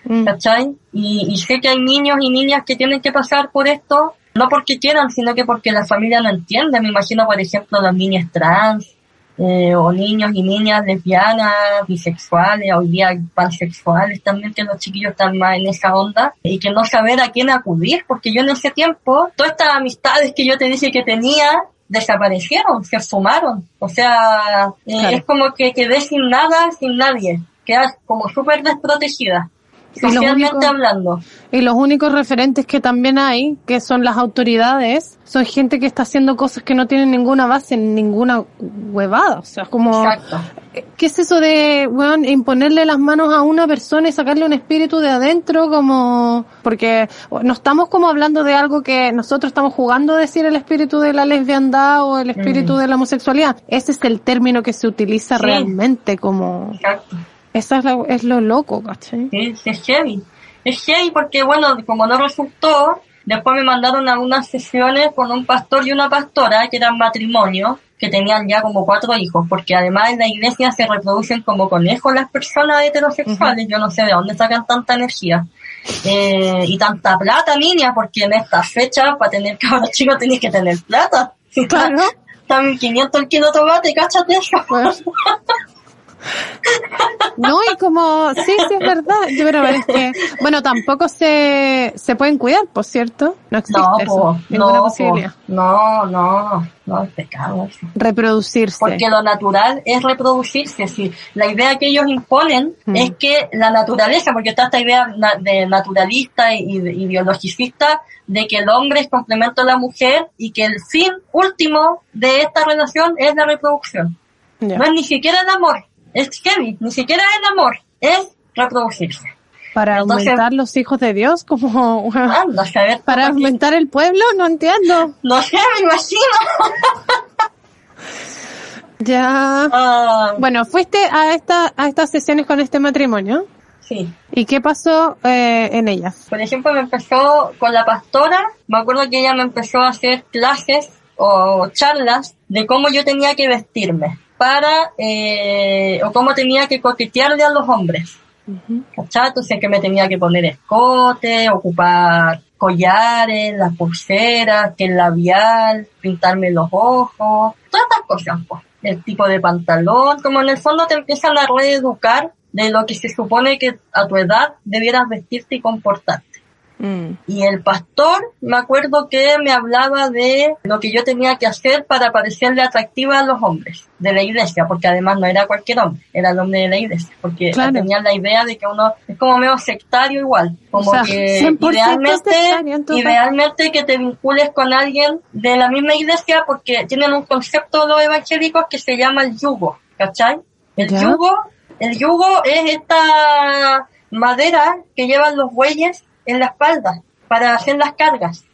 Mm. ¿cachai? Y, y sé que hay niños y niñas que tienen que pasar por esto, no porque quieran, sino que porque la familia no entiende. Me imagino, por ejemplo, los niños trans, eh, o niños y niñas lesbianas, bisexuales, hoy día pansexuales también, que los chiquillos están más en esa onda, y que no saber a quién acudir, porque yo en ese tiempo, todas estas amistades que yo te dije que tenía, desaparecieron, se sumaron. O sea, eh, Claro. es como que quedé sin nada, sin nadie. Quedas como súper desprotegida. Y los socialmente únicos- hablando. Y los únicos referentes que también hay, que son las autoridades, son gente que está haciendo cosas que no tienen ninguna base, ninguna huevada. O sea, como, Exacto. ¿qué es eso de, weón, imponerle las manos a una persona y sacarle un espíritu de adentro? Como, porque no estamos como hablando de algo que nosotros estamos jugando a decir el espíritu de la lesbiandad o el espíritu de la homosexualidad. Ese es el término que se utiliza Sí. realmente como, Exacto. Esa es, la- es lo loco, ¿cachai? Sí, es heavy. Es heavy porque, bueno, como no resultó, después me mandaron a unas sesiones con un pastor y una pastora, que eran matrimonio, que tenían ya como cuatro hijos, porque además en la iglesia se reproducen como conejos las personas heterosexuales, yo no sé de dónde sacan tanta energía. Eh, y tanta plata, niña, porque en esta fecha, para tener cabros chicos, tenés que tener plata. Claro. Está 1500 el kilo de tomate, cáchate eso. No, y como, sí, sí, es verdad. Yo, pero es que, bueno, tampoco se, se pueden cuidar, por cierto. No existe No, eso, po, ninguna no, po, no, no, no, es pecado eso. Reproducirse. Porque lo natural es reproducirse. Sí. La idea que ellos imponen Mm. es que la naturaleza, porque está esta idea de naturalista y, de- y biologicista de que el hombre es complemento de la mujer y que el fin último de esta relación es la reproducción. No es ni siquiera el amor, es heavy, ni siquiera el amor, es reproducirse. Para entonces- aumentar los hijos de Dios, como, Anda, a saber para aumentar el pueblo, no entiendo. No sé, me imagino. Ya. Ah, Bueno, fuiste a esta, a estas sesiones con este matrimonio. sí. ¿Y qué pasó eh, en ellas? Por ejemplo, me empezó con la pastora, me acuerdo que ella me empezó a hacer clases o charlas de cómo yo tenía que vestirme para, eh, o cómo tenía que coquetearle a los hombres. ¿Cachai? Entonces que me tenía que poner escote, ocupar collares, las pulseras, que el labial, pintarme los ojos, todas estas cosas, pues. El tipo de pantalón, como en el fondo te empiezan a reeducar de lo que se supone que a tu edad debieras vestirte y comportarte. Mm. Y el pastor, me acuerdo que me hablaba de lo que yo tenía que hacer para parecerle atractiva a los hombres de la iglesia, porque además no era cualquier hombre, era el hombre de la iglesia, porque Claro. tenían la idea de que uno es como medio sectario igual, como O sea, que 100% idealmente, idealmente que te vincules con alguien de la misma iglesia, porque tienen un concepto los evangélicos que se llama el yugo, ¿cachai? El Ya. yugo, el yugo es esta madera que llevan los bueyes en la espalda para hacer las cargas.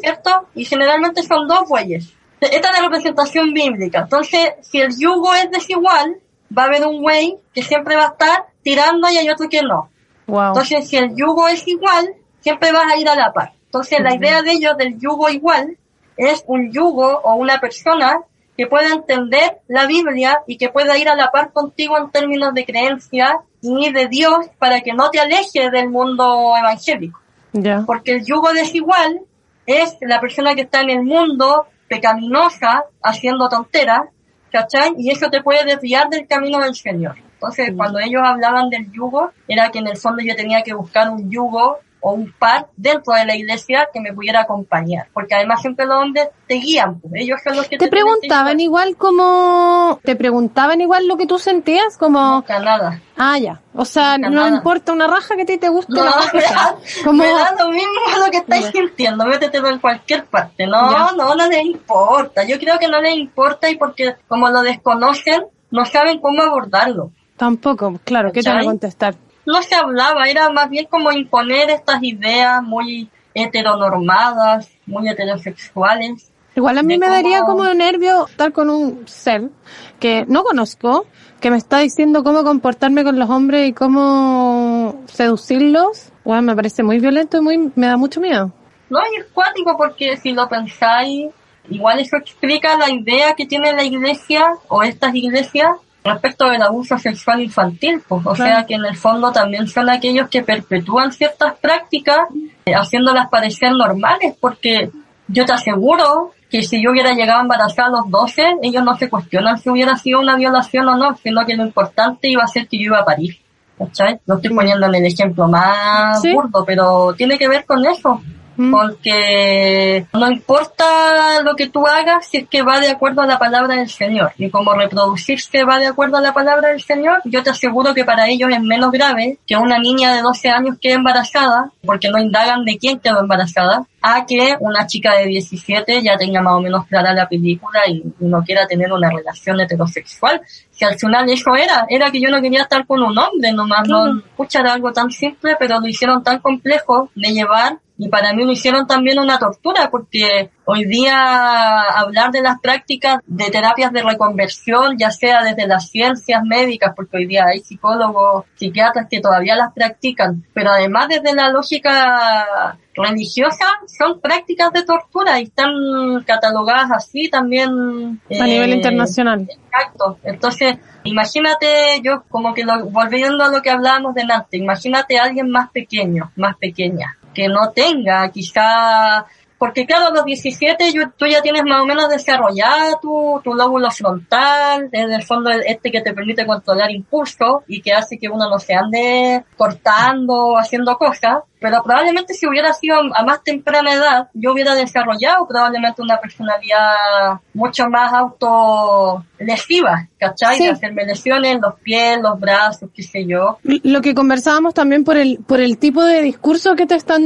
¿cierto? Y generalmente son dos bueyes. Esta es la representación bíblica. Entonces, si el yugo es desigual, va a haber un buey que siempre va a estar tirando y hay otro que no. Wow. Entonces, si el yugo es igual, siempre vas a ir a la par. Entonces, la idea de ellos del yugo igual es un yugo o una persona que pueda entender la Biblia y que pueda ir a la par contigo en términos de creencia y de Dios para que no te alejes del mundo evangélico. Porque el yugo desigual es la persona que está en el mundo pecaminosa haciendo tonteras, ¿cachai? Y eso te puede desviar del camino del Señor. Entonces, cuando ellos hablaban del yugo, era que en el fondo yo tenía que buscar un yugo o un par dentro de la iglesia que me pudiera acompañar. Porque además siempre los hombres te guían, pues. ellos son los que Te te preguntaban igual como, te preguntaban igual lo que tú sentías, como, Nunca nada. ah, ya. O sea, Nunca no nada. importa una raja que a ti te guste. No, la raja me da, Como, me da lo mismo lo que estáis Ya. sintiendo, métetelo en cualquier parte. No, Ya. no, no les importa. Yo creo que no les importa y porque como lo desconocen, no saben cómo abordarlo. tampoco, claro, ¿qué te van a contestar? No se hablaba, era más bien como imponer estas ideas muy heteronormadas, muy heterosexuales. Igual a mí me daría como nervio estar con un ser que no conozco, que me está diciendo cómo comportarme con los hombres y cómo seducirlos. Bueno, me parece muy violento y muy, me da mucho miedo. No, es cuático porque si lo pensáis, igual eso explica la idea que tiene la iglesia o estas iglesias respecto del abuso sexual infantil, pues, o Claro. sea que en el fondo también son aquellos que perpetúan ciertas prácticas eh, haciéndolas parecer normales, porque yo te aseguro que si yo hubiera llegado embarazada a los 12, ellos no se cuestionan si hubiera sido una violación o no, sino que lo importante iba a ser que yo iba a parir. ¿Cachai? Lo estoy poniendo en el ejemplo más Sí. burdo, pero tiene que ver con eso. Mm. Porque no importa lo que tú hagas si es que va de acuerdo a la palabra del Señor. Y como reproducirse va de acuerdo a la palabra del Señor, yo te aseguro que para ellos es menos grave que una niña de 12 años quede embarazada, porque no indagan de quién quedó embarazada, a que una chica de 17 ya tenga más o menos clara la película y, no quiera tener una relación heterosexual. Si al final eso era, era que yo no quería estar con un hombre, nomás no escuchar algo tan simple, pero lo hicieron tan complejo de llevar y para mí lo hicieron también una tortura porque hoy día hablar de las prácticas de terapias de reconversión, ya sea desde las ciencias médicas, porque hoy día hay psicólogos, psiquiatras que todavía las practican, pero además desde la lógica religiosa son prácticas de tortura y están catalogadas así también a nivel eh, internacional. Exacto. Entonces, imagínate, yo como que lo, volviendo a lo que hablábamos de antes, imagínate a alguien más pequeño, más pequeña, que no tenga quizá porque claro, a los 17 tú ya tienes más o menos desarrollado tu, tu lóbulo frontal, en el fondo este que te permite controlar impulsos y que hace que uno no se ande cortando, haciendo cosas pero probablemente si hubiera sido a más temprana edad, yo hubiera desarrollado probablemente una personalidad mucho más autolesiva, ¿cachai? De hacerme lesiones en los pies, los brazos, qué sé yo. Lo que conversábamos también por el, por el tipo de discurso que te están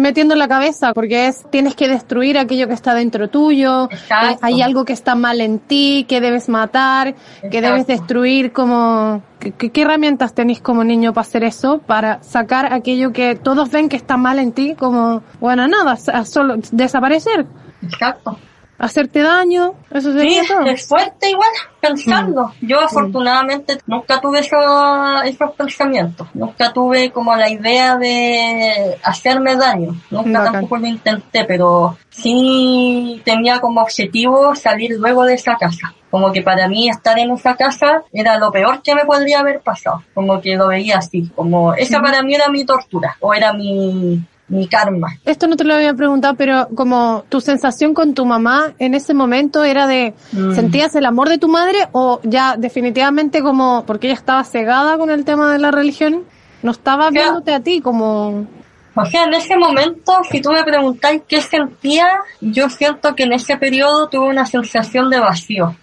metiendo en la cabeza, porque es, tienes que destruir aquello que está dentro tuyo, eh, hay algo que está mal en ti, que debes matar, que debes destruir como ¿Qué, herramientas tenéis como niño para hacer eso? Para sacar aquello que todos ven que está mal en ti, como, bueno, nada, solo desaparecer. Exacto. Hacerte daño, eso sería sí, es fuerte igual pensando. Mm. Yo afortunadamente nunca tuve esos pensamientos. Nunca tuve como la idea de hacerme daño. Nunca tampoco lo intenté, pero sí tenía como objetivo salir luego de esa casa. Como que para mí estar en esa casa era lo peor que me podría haber pasado. Como que lo veía así. Como esa para mí era mi tortura o era mi, mi karma. Esto no te lo había preguntado, pero como tu sensación con tu mamá en ese momento era de, mm. ¿sentías el amor de tu madre o ya definitivamente como, porque ella estaba cegada con el tema de la religión, no estaba viéndote a ti como... O sea, en ese momento, si tú me preguntáis qué sentía, yo siento que en ese periodo tuve una sensación de vacío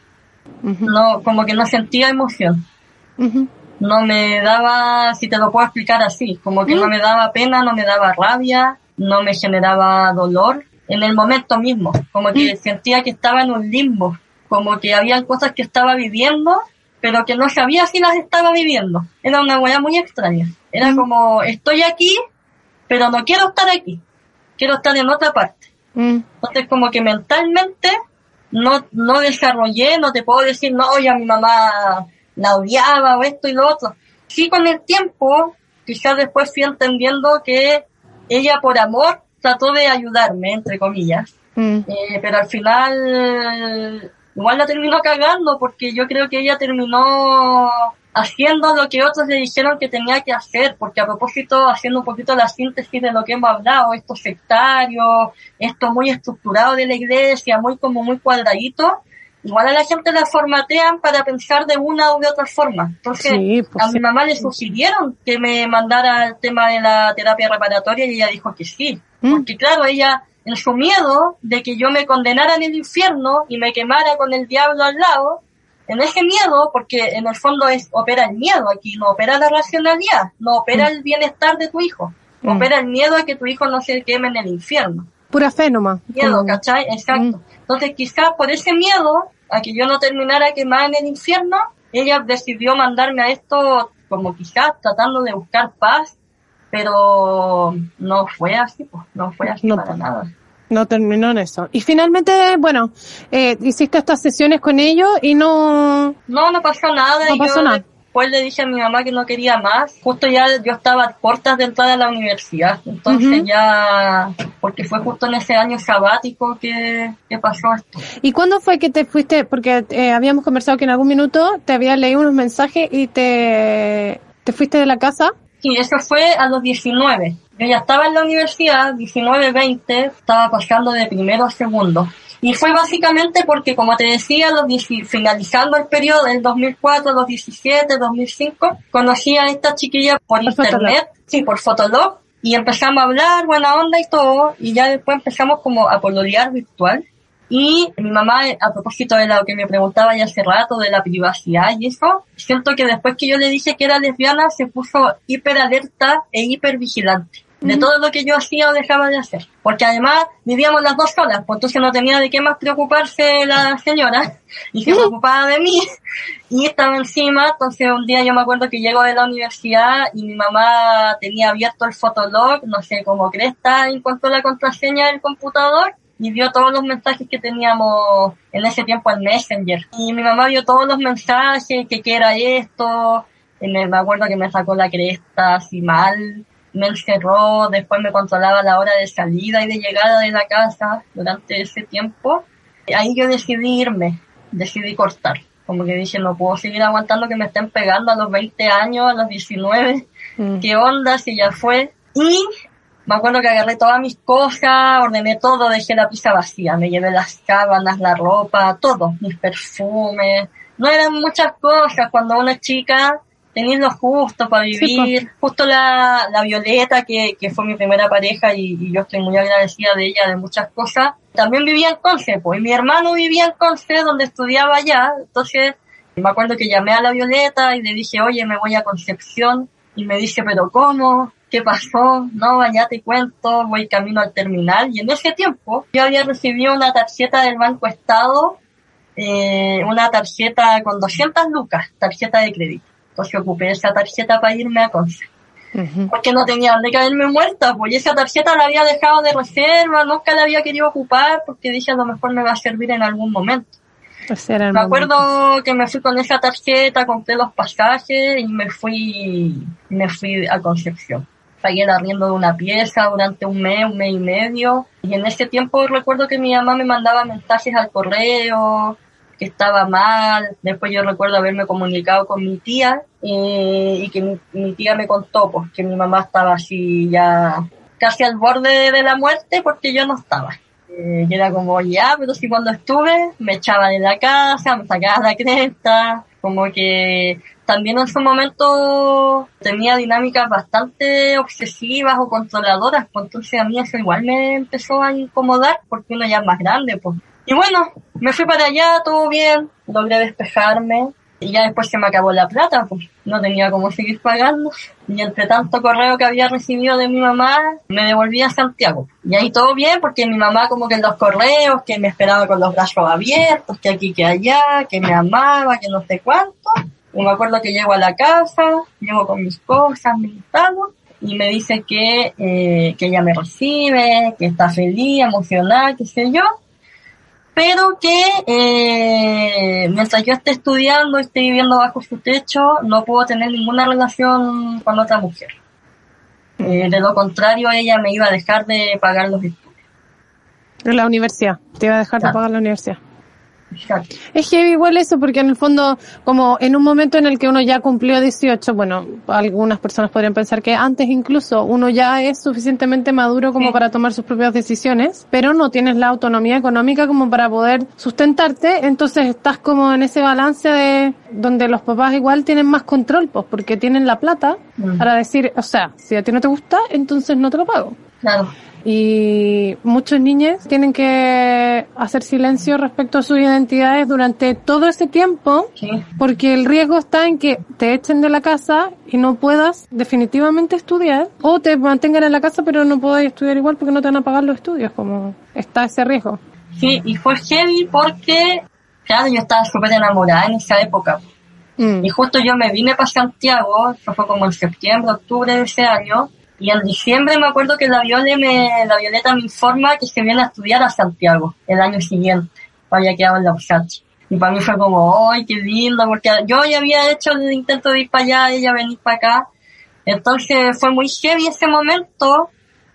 no como que no sentía emoción. No me daba, si te lo puedo explicar así, como que no me daba pena, no me daba rabia, no me generaba dolor en el momento mismo, como que sentía que estaba en un limbo, como que había cosas que estaba viviendo, pero que no sabía si las estaba viviendo. Era una hueá muy extraña. Era como, estoy aquí, pero no quiero estar aquí. Quiero estar en otra parte. Entonces como que mentalmente no, no desarrollé, no te puedo decir, no, ya mi mamá la odiaba o esto y lo otro. Sí, con el tiempo, quizás después fui entendiendo que ella por amor trató de ayudarme, entre comillas, mm. eh, pero al final igual la terminó cagando porque yo creo que ella terminó haciendo lo que otros le dijeron que tenía que hacer, porque a propósito, haciendo un poquito la síntesis de lo que hemos hablado, esto sectario, esto muy estructurado de la iglesia, muy como muy cuadradito, igual a la gente la formatean para pensar de una u de otra forma. Entonces, pues a mi mamá le sugirieron que me mandara el tema de la terapia reparatoria y ella dijo que sí. Mm. Porque claro, ella, en su miedo de que yo me condenara en el infierno y me quemara con el diablo al lado, en ese miedo, porque en el fondo es opera el miedo aquí, no opera la racionalidad, no opera mm. el bienestar de tu hijo, mm. opera el miedo a que tu hijo no se queme en el infierno. Pura fe nomás. Miedo, ¿cachai? Exacto. Mm. Entonces quizás por ese miedo a que yo no terminara quemada en el infierno, ella decidió mandarme a esto como quizás tratando de buscar paz, pero no fue así, pues, no fue así para nada. No terminó en eso. Y finalmente, bueno, eh, hiciste estas sesiones con ellos y no... No, no pasó nada. No pasó nada. Después le dije a mi mamá que no quería más. Justo ya yo estaba a puertas de entrada a la universidad. Entonces ya, porque fue justo en ese año sabático que, que pasó esto. ¿Y cuándo fue que te fuiste? Porque eh, habíamos conversado que en algún minuto te había leído unos mensajes y te, te fuiste de la casa. Sí, eso fue a los 19. Yo ya estaba en la universidad, 19, 20, estaba pasando de primero a segundo. Y fue básicamente porque, como te decía, los, finalizando el periodo del 2004, 2017, 2005, conocí a esta chiquilla por internet, sí, por Fotolog, y empezamos a hablar, buena onda y todo, y ya después empezamos como a pololear virtual. Y mi mamá, a propósito de lo que me preguntaba ya hace rato, de la privacidad y eso, siento que después que yo le dije que era lesbiana, se puso hiper alerta e hiper vigilante de todo lo que yo hacía o dejaba de hacer. Porque además vivíamos las dos solas, pues entonces no tenía de qué más preocuparse la señora y se preocupaba de mí y estaba encima. Entonces un día yo me acuerdo que llego de la universidad y mi mamá tenía abierto el fotolog, no sé, como cresta, encontró la contraseña del computador y vio todos los mensajes que teníamos en ese tiempo en Messenger. Y mi mamá vio todos los mensajes, que qué era esto, y me acuerdo que me sacó la cresta así mal, me encerró, después me controlaba la hora de salida y de llegada de la casa durante ese tiempo. Ahí yo decidí irme, decidí cortar. Como que dije, no puedo seguir aguantando que me estén pegando a los 20 años, a los 19. Mm. ¿Qué onda? Si ya fue. Y me acuerdo que agarré todas mis cosas, ordené todo, dejé la pizza vacía. Me llevé las cábanas, la ropa, todo, mis perfumes. No eran muchas cosas. Cuando una chica tenéis lo justo para vivir. Justo la, la Violeta, que, que fue mi primera pareja y, y yo estoy muy agradecida de ella, de muchas cosas. También vivía en Conce, pues, y mi hermano vivía en Conce, donde estudiaba allá. Entonces, me acuerdo que llamé a la Violeta y le dije, oye, me voy a Concepción. Y me dice, pero ¿cómo? ¿Qué pasó? No, ya te cuento, voy camino al terminal. Y en ese tiempo, yo había recibido una tarjeta del Banco Estado, eh, una tarjeta con 200 lucas, tarjeta de crédito. Entonces ocupé esa tarjeta para irme a Conce. Porque no tenía dónde caerme muerta, pues y esa tarjeta la había dejado de reserva, nunca la había querido ocupar porque dije a lo mejor me va a servir en algún momento. Ese era el Me momento. acuerdo que me fui con esa tarjeta, compré los pasajes y me fui, me fui a Concepción. Pagué el arriendo de una pieza durante un mes, un mes y medio. Y en ese tiempo recuerdo que mi mamá me mandaba mensajes al correo, que estaba mal. Después yo recuerdo haberme comunicado con mi tía eh, y que mi, mi tía me contó pues, que mi mamá estaba así ya casi al borde de la muerte porque yo no estaba. Eh, y era como, ya, pero si cuando estuve me echaba de la casa, me sacaba la cresta, como que también en su momento tenía dinámicas bastante obsesivas o controladoras, pues entonces a mí eso igual me empezó a incomodar porque uno ya es más grande, pues. Y bueno, me fui para allá, todo bien, logré despejarme y ya después se me acabó la plata, pues no tenía cómo seguir pagando. Y entre tanto correo que había recibido de mi mamá, me devolví a Santiago. Y ahí todo bien, porque mi mamá como que en los correos, que me esperaba con los brazos abiertos, que aquí, que allá, que me amaba, que no sé cuánto. Y me acuerdo que llego a la casa, llego con mis cosas, mis estados, y me dice que, eh, que ella me recibe, que está feliz, emocionada, qué sé yo pero que eh, mientras yo esté estudiando, esté viviendo bajo su techo, no puedo tener ninguna relación con otra mujer. Eh, de lo contrario, ella me iba a dejar de pagar los estudios. En la universidad. Te iba a dejar de pagar la universidad. Exacto. Es heavy igual eso, porque en el fondo, como en un momento en el que uno ya cumplió 18, bueno, algunas personas podrían pensar que antes incluso uno ya es suficientemente maduro como Sí. para tomar sus propias decisiones, pero no tienes la autonomía económica como para poder sustentarte, entonces estás como en ese balance de donde los papás igual tienen más control, pues, porque tienen la plata Mm. para decir, o sea, si a ti no te gusta, entonces no te lo pago. Claro. Y muchos niños tienen que hacer silencio respecto a sus identidades durante todo ese tiempo, Sí. porque el riesgo está en que te echen de la casa y no puedas definitivamente estudiar, o te mantengan en la casa pero no puedas estudiar igual porque no te van a pagar los estudios, como está ese riesgo. Sí, y fue heavy porque, claro, yo estaba súper enamorada en esa época. Mm. Y justo yo me vine para Santiago, eso fue como en septiembre, octubre de ese año, y en diciembre me acuerdo que la, Viole me, la Violeta me informa que se viene a estudiar a Santiago el año siguiente, había quedado en la USACH. Y para mí fue como, ¡ay, qué lindo! Porque yo ya había hecho el intento de ir para allá, ella venir para acá. Entonces fue muy heavy ese momento,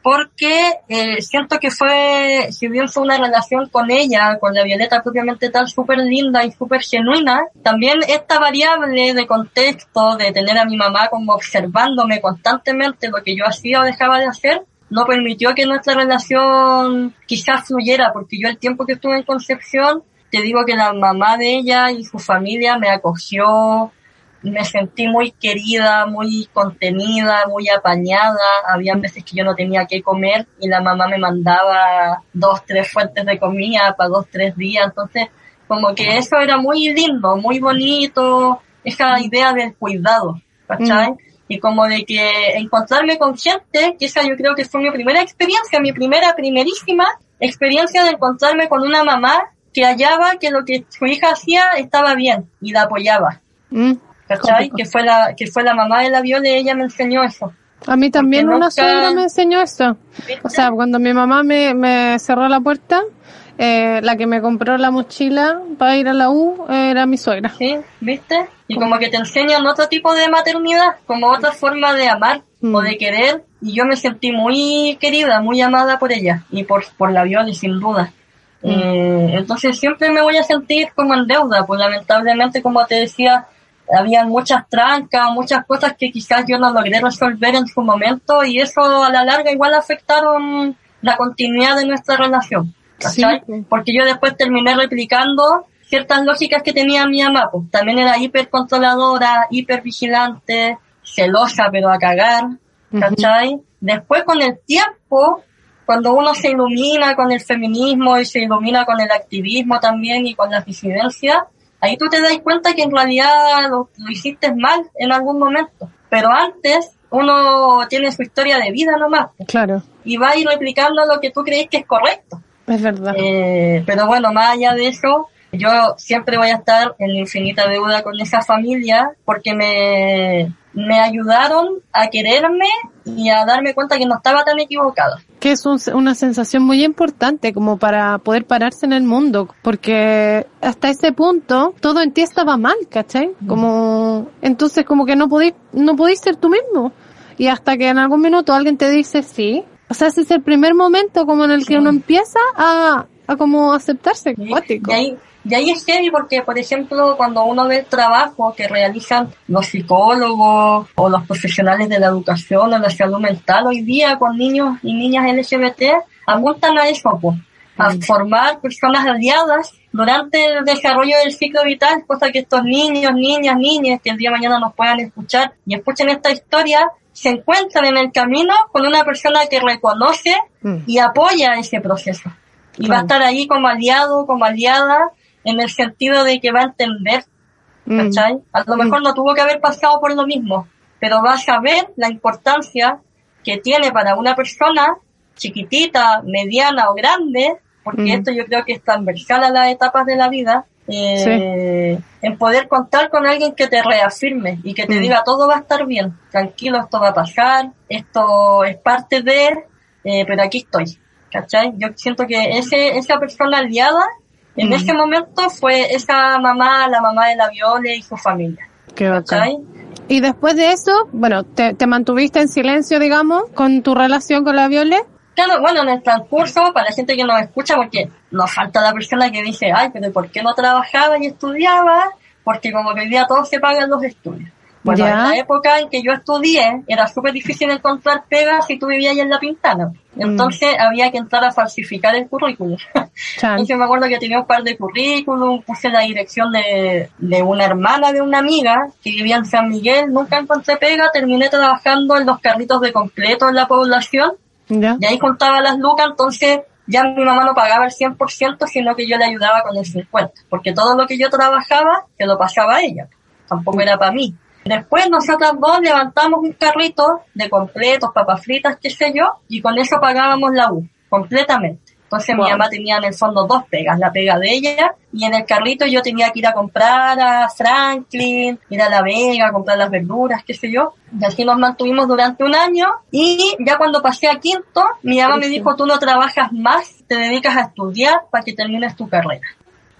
porque eh, siento que fue, si bien fue una relación con ella, con la Violeta propiamente tal, súper linda y súper genuina, también esta variable de contexto, de tener a mi mamá como observándome constantemente lo que yo hacía o dejaba de hacer, no permitió que nuestra relación quizás fluyera, porque yo el tiempo que estuve en Concepción, te digo que la mamá de ella y su familia me acogió, me sentí muy querida, muy contenida, muy apañada. Había veces que yo no tenía que comer y la mamá me mandaba dos, tres fuentes de comida para dos, tres días. Entonces, como que eso era muy lindo, muy bonito, esa idea del cuidado, ¿cachai? Mm. Y como de que encontrarme con gente, que esa yo creo que fue mi primera experiencia, mi primera, primerísima experiencia de encontrarme con una mamá que hallaba que lo que su hija hacía estaba bien y la apoyaba. Mm. ¿Cachai? Que fue la, que fue la mamá de la Viola y ella me enseñó eso. A mí también Porque una nunca- suegra me enseñó eso. ¿Viste? O sea, cuando mi mamá me, me cerró la puerta, eh, la que me compró la mochila para ir a la U era mi suegra. ¿Sí? ¿Viste? Y como que te enseñan otro tipo de maternidad, como otra forma de amar Mm. o de querer. Y yo me sentí muy querida, muy amada por ella y por, por la Viola, sin duda. Mm. Eh, entonces siempre me voy a sentir como en deuda, pues lamentablemente, como te decía, había muchas trancas, muchas cosas que quizás yo no logré resolver en su momento y eso a la larga igual afectaron la continuidad de nuestra relación. Sí. Porque yo después terminé replicando ciertas lógicas que tenía mi mamá, pues también era hiper controladora, hiper vigilante, celosa pero a cagar, ¿cachai? Después con el tiempo, cuando uno se ilumina con el feminismo y se ilumina con el activismo también y con las disidencias, ahí tú te das cuenta que en realidad lo, lo hiciste mal en algún momento. Pero antes uno tiene su historia de vida nomás Claro, y va a ir replicando lo que tú crees que es correcto. es verdad. Eh, pero bueno, más allá de eso, yo siempre voy a estar en infinita deuda con esa familia porque me, me ayudaron a quererme y a darme cuenta que no estaba tan equivocada. que es un- una sensación muy importante como para poder pararse en el mundo, porque hasta ese punto todo en ti estaba mal, ¿cachai? Como, entonces como que no podís, no podís ser tú mismo. Y hasta que en algún minuto alguien te dice sí, o sea, ese es el primer momento como en el que Sí. uno empieza a, a como aceptarse, Y, y ahí, y ahí es heavy porque, por ejemplo, cuando uno ve el trabajo que realizan los psicólogos o los profesionales de la educación o la salud mental hoy día con niños y niñas LGBT, apuntan a eso, pues, a formar personas aliadas durante el desarrollo del ciclo vital, cosa que estos niños, niñas, niñas que el día de mañana nos puedan escuchar y escuchen esta historia, se encuentran en el camino con una persona que reconoce Mm. y apoya ese proceso. Y va a estar ahí como aliado, como aliada, en el sentido de que va a entender, Mm. ¿cachai? A lo mejor no tuvo que haber pasado por lo mismo, pero va a saber la importancia que tiene para una persona chiquitita, mediana o grande, porque Mm. esto yo creo que es transversal a las etapas de la vida, eh, en poder contar con alguien que te reafirme y que te Mm. diga todo va a estar bien, tranquilo, esto va a pasar, esto es parte de, eh, pero aquí estoy, ¿cachai? Yo siento que ese, esa persona aliada en Mm. ese momento fue esa mamá, la mamá de la Viole y su familia, Qué bacán. Y después de eso, bueno, te, te mantuviste en silencio, digamos, con tu relación con la Viole. Claro, bueno, en el transcurso, para la gente que nos escucha, porque nos falta la persona que dice, ay, pero ¿por qué no trabajaba y estudiaba? Porque como que hoy día todos se pagan los estudios. Bueno, Ya. en la época en que yo estudié, era súper difícil encontrar pegas si tú vivías ahí en La Pintana. Entonces había que entrar a falsificar el currículum. Entonces me acuerdo que tenía un par de currículum, puse la dirección de, de una hermana de una amiga que vivía en San Miguel, nunca encontré pega, terminé trabajando en los carritos de completo en la población ¿Ya? y ahí contaba las lucas, entonces ya mi mamá no pagaba el 100%, sino que yo le ayudaba con el 50%, porque todo lo que yo trabajaba, se lo pasaba a ella, tampoco era para mí. Después nosotras dos levantamos un carrito de completos, papas fritas, qué sé yo, y con eso pagábamos la U, completamente. Entonces Wow. mi mamá tenía en el fondo dos pegas, la pega de ella, y en el carrito yo tenía que ir a comprar a Franklin, ir a La Vega, comprar las verduras, qué sé yo. Y así nos mantuvimos durante un año, y ya cuando pasé a quinto, mi mamá me dijo, tú no trabajas más, te dedicas a estudiar para que termines tu carrera.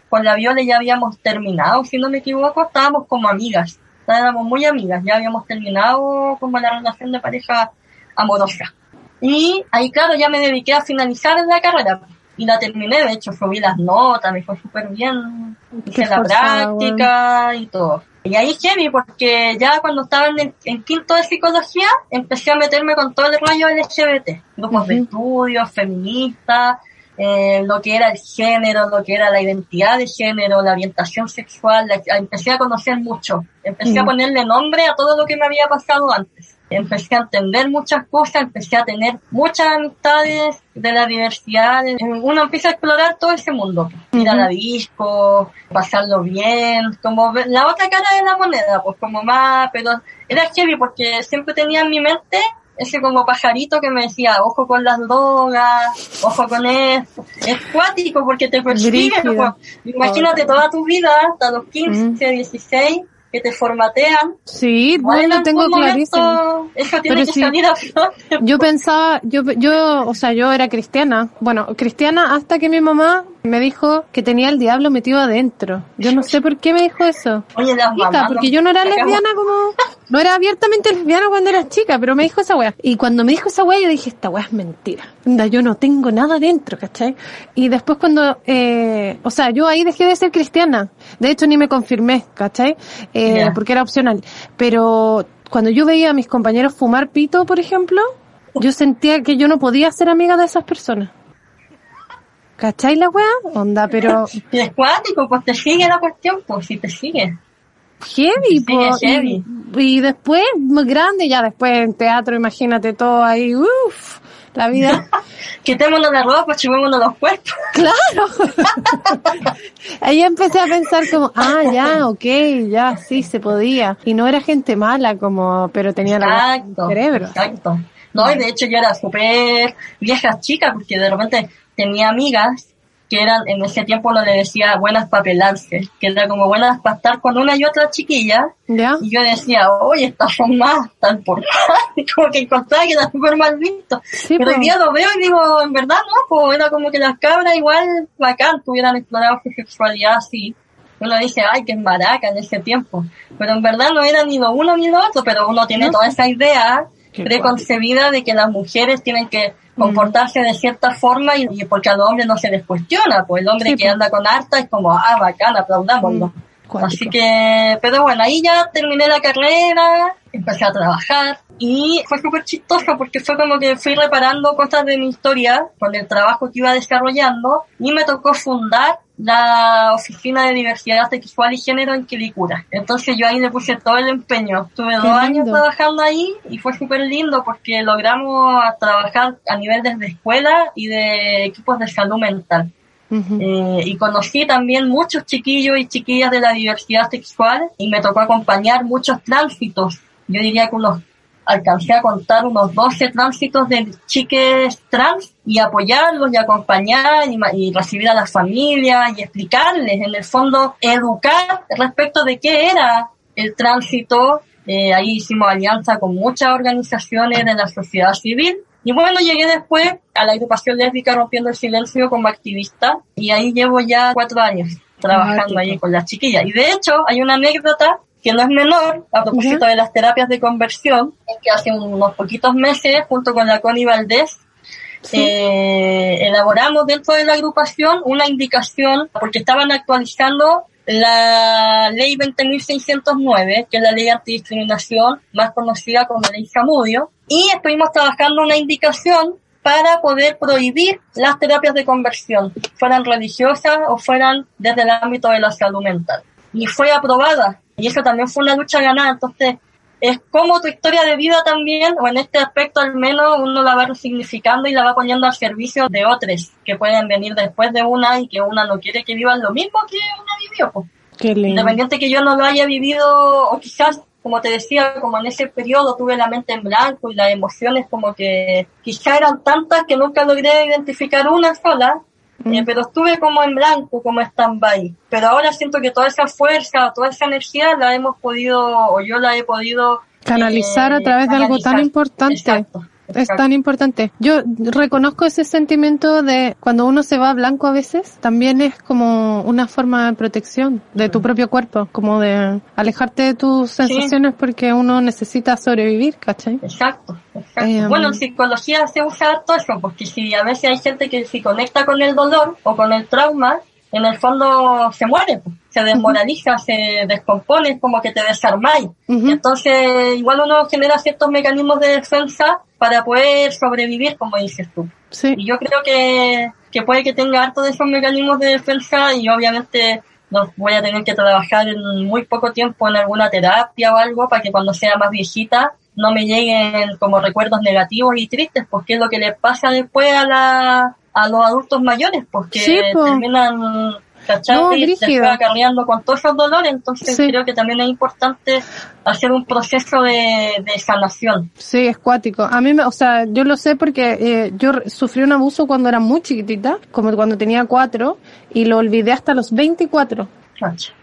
Con la Viola ya habíamos terminado, si no me equivoco, estábamos como amigas, estábamos muy amigas, ya habíamos terminado como la relación de pareja amorosa. Y ahí, claro, ya me dediqué a finalizar la carrera. Y la terminé, de hecho, subí las notas, me fue súper bien. Hice Qué la práctica y todo. Y ahí heavy, porque ya cuando estaba en, el- en quinto de psicología, empecé a meterme con todo el rollo LGBT. Grupos de estudios, feministas, eh, lo que era el género, lo que era la identidad de género, la orientación sexual, la- empecé a conocer mucho, empecé a Mm. ponerle nombre a todo lo que me había pasado antes. Empecé a entender muchas cosas, empecé a tener muchas amistades de la diversidad. Uno empieza a explorar todo ese mundo. Ir a Ujú. la disco, pasarlo bien, como la otra cara de la moneda, pues como más, pero era heavy porque siempre tenía en mi mente ese como pajarito que me decía, ojo con las drogas, ojo con esto. Es cuático porque te persigue. Pues. Imagínate toda tu vida, hasta los 15, 16, que te formatean. Sí, algún tengo clarísimo. Eso tiene Pero que sí. salir a flote. Yo pensaba, yo, yo, o sea, yo era cristiana. Bueno, cristiana hasta que mi mamá me dijo que tenía el diablo metido adentro. Yo no sé por qué me dijo eso. Oye, las Chica, porque no- yo no era lesbiana como, no era abiertamente lesbiana cuando era chica, pero me dijo esa wea. Y cuando me dijo esa wea, yo dije, esta wea es mentira. Onda, yo no tengo nada dentro, ¿cachai? Y después cuando, eh, o sea, yo ahí dejé de ser cristiana. De hecho, ni me confirmé, ¿cachai? Eh, porque era opcional. Pero cuando yo veía a mis compañeros fumar pito, por ejemplo, yo sentía que yo no podía ser amiga de esas personas. ¿Cachai la wea? Onda, pero Y es cuático, pues te sigue la cuestión, pues si te sigue. heavy, po, heavy. Y, y después, más grande, ya después en teatro, imagínate todo ahí, uff, la vida. Quitémonos la ropa, chupémonos los cuerpos. claro. Ahí empecé a pensar como, ah, ya, ok, ya, sí, se podía. Y no era gente mala como, pero tenía la cerebro. Exacto. No, y de hecho yo era súper vieja chica porque de repente tenía amigas que eran, en ese tiempo uno le decía buenas para pelarse, que era como buenas para estar con una y otra chiquilla. ¿Ya? Y yo decía, oye, estas son más tan por como que encontraba que era súper mal visto. Sí, Pero hoy po. día lo veo y digo, en verdad no, pues era como que las cabras igual bacán tuvieran explorado su sexualidad así. Uno dice, ay, que maraca en ese tiempo. Pero en verdad no era ni lo uno ni lo otro, pero uno tiene toda esa idea preconcebida de que las mujeres tienen que comportarse de cierta forma y, y porque a los hombres no se les cuestiona, pues el hombre Sí, que pues. anda con harta es como, ah, bacán, aplaudámoslo. Mm, cuático. Así que, pero bueno, ahí ya terminé la carrera, empecé a trabajar y fue súper chistoso porque fue como que fui reparando cosas de mi historia con el trabajo que iba desarrollando y me tocó fundar la oficina de diversidad sexual y género en Quilicura. Entonces yo ahí le puse todo el empeño. Estuve dos años trabajando ahí y fue súper lindo porque logramos trabajar a nivel desde escuela y de equipos de salud mental. Eh, y conocí también muchos chiquillos y chiquillas de la diversidad sexual y me tocó acompañar muchos tránsitos. Yo diría que unos, alcancé a contar unos 12 tránsitos de chiques trans y apoyarlos y acompañar y, y recibir a las familias y explicarles, en el fondo, educar respecto de qué era el tránsito. Eh, ahí hicimos alianza con muchas organizaciones de la sociedad civil y bueno, llegué después a la agrupación lésbica Rompiendo el Silencio como activista y ahí llevo ya cuatro años trabajando ahí con las chiquillas. Y de hecho, hay una anécdota que no es menor a propósito de las terapias de conversión, es que hace unos poquitos meses, junto con la Connie Valdés, Sí. eh, elaboramos dentro de la agrupación una indicación, porque estaban actualizando la ley 20.609, que es la ley antidiscriminación, más conocida como ley Zamudio, y estuvimos trabajando una indicación para poder prohibir las terapias de conversión, fueran religiosas o fueran desde el ámbito de la salud mental. Y fue aprobada, y eso también fue una lucha ganada, entonces es como tu historia de vida también, o en este aspecto al menos, uno la va resignificando y la va poniendo al servicio de otros que pueden venir después de una y que una no quiere que vivan lo mismo que una vivió. pues. Qué lindo. Independiente que yo no lo haya vivido, o quizás, como te decía, como en ese periodo tuve la mente en blanco y las emociones como que quizás eran tantas que nunca logré identificar una sola, eh, pero estuve como en blanco, como stand-by. Pero ahora siento que toda esa fuerza, toda esa energía la hemos podido, o yo la he podido Canalizar eh, a través de algo tan canalizar. importante. Exacto, Es tan importante. Yo reconozco ese sentimiento de cuando uno se va a blanco a veces, también es como una forma de protección de tu propio cuerpo, como de alejarte de tus sensaciones porque uno necesita sobrevivir, ¿cachai? Exacto, exacto. Eh, bueno, en psicología se usa harto eso, porque si a veces hay gente que si conecta con el dolor o con el trauma, en el fondo se muere, pues, se desmoraliza, se descompone, es como que te desarmáis. Ujú. Entonces, igual uno genera ciertos mecanismos de defensa para poder sobrevivir, como dices tú. Sí. Y yo creo que, que puede que tenga harto de esos mecanismos de defensa y obviamente los voy a tener que trabajar en muy poco tiempo en alguna terapia o algo para que cuando sea más viejita no me lleguen como recuerdos negativos y tristes, porque es lo que le pasa después a la a los adultos mayores, porque Sí, po. terminan. No, y se acarreando con todos esos dolores, entonces Sí. creo que también es importante hacer un proceso de, de sanación. Sí, es cuático. A mí, me, o sea, yo lo sé porque eh, yo sufrí un abuso cuando era muy chiquitita, como cuando tenía cuatro, y lo olvidé hasta los 24. Cacha.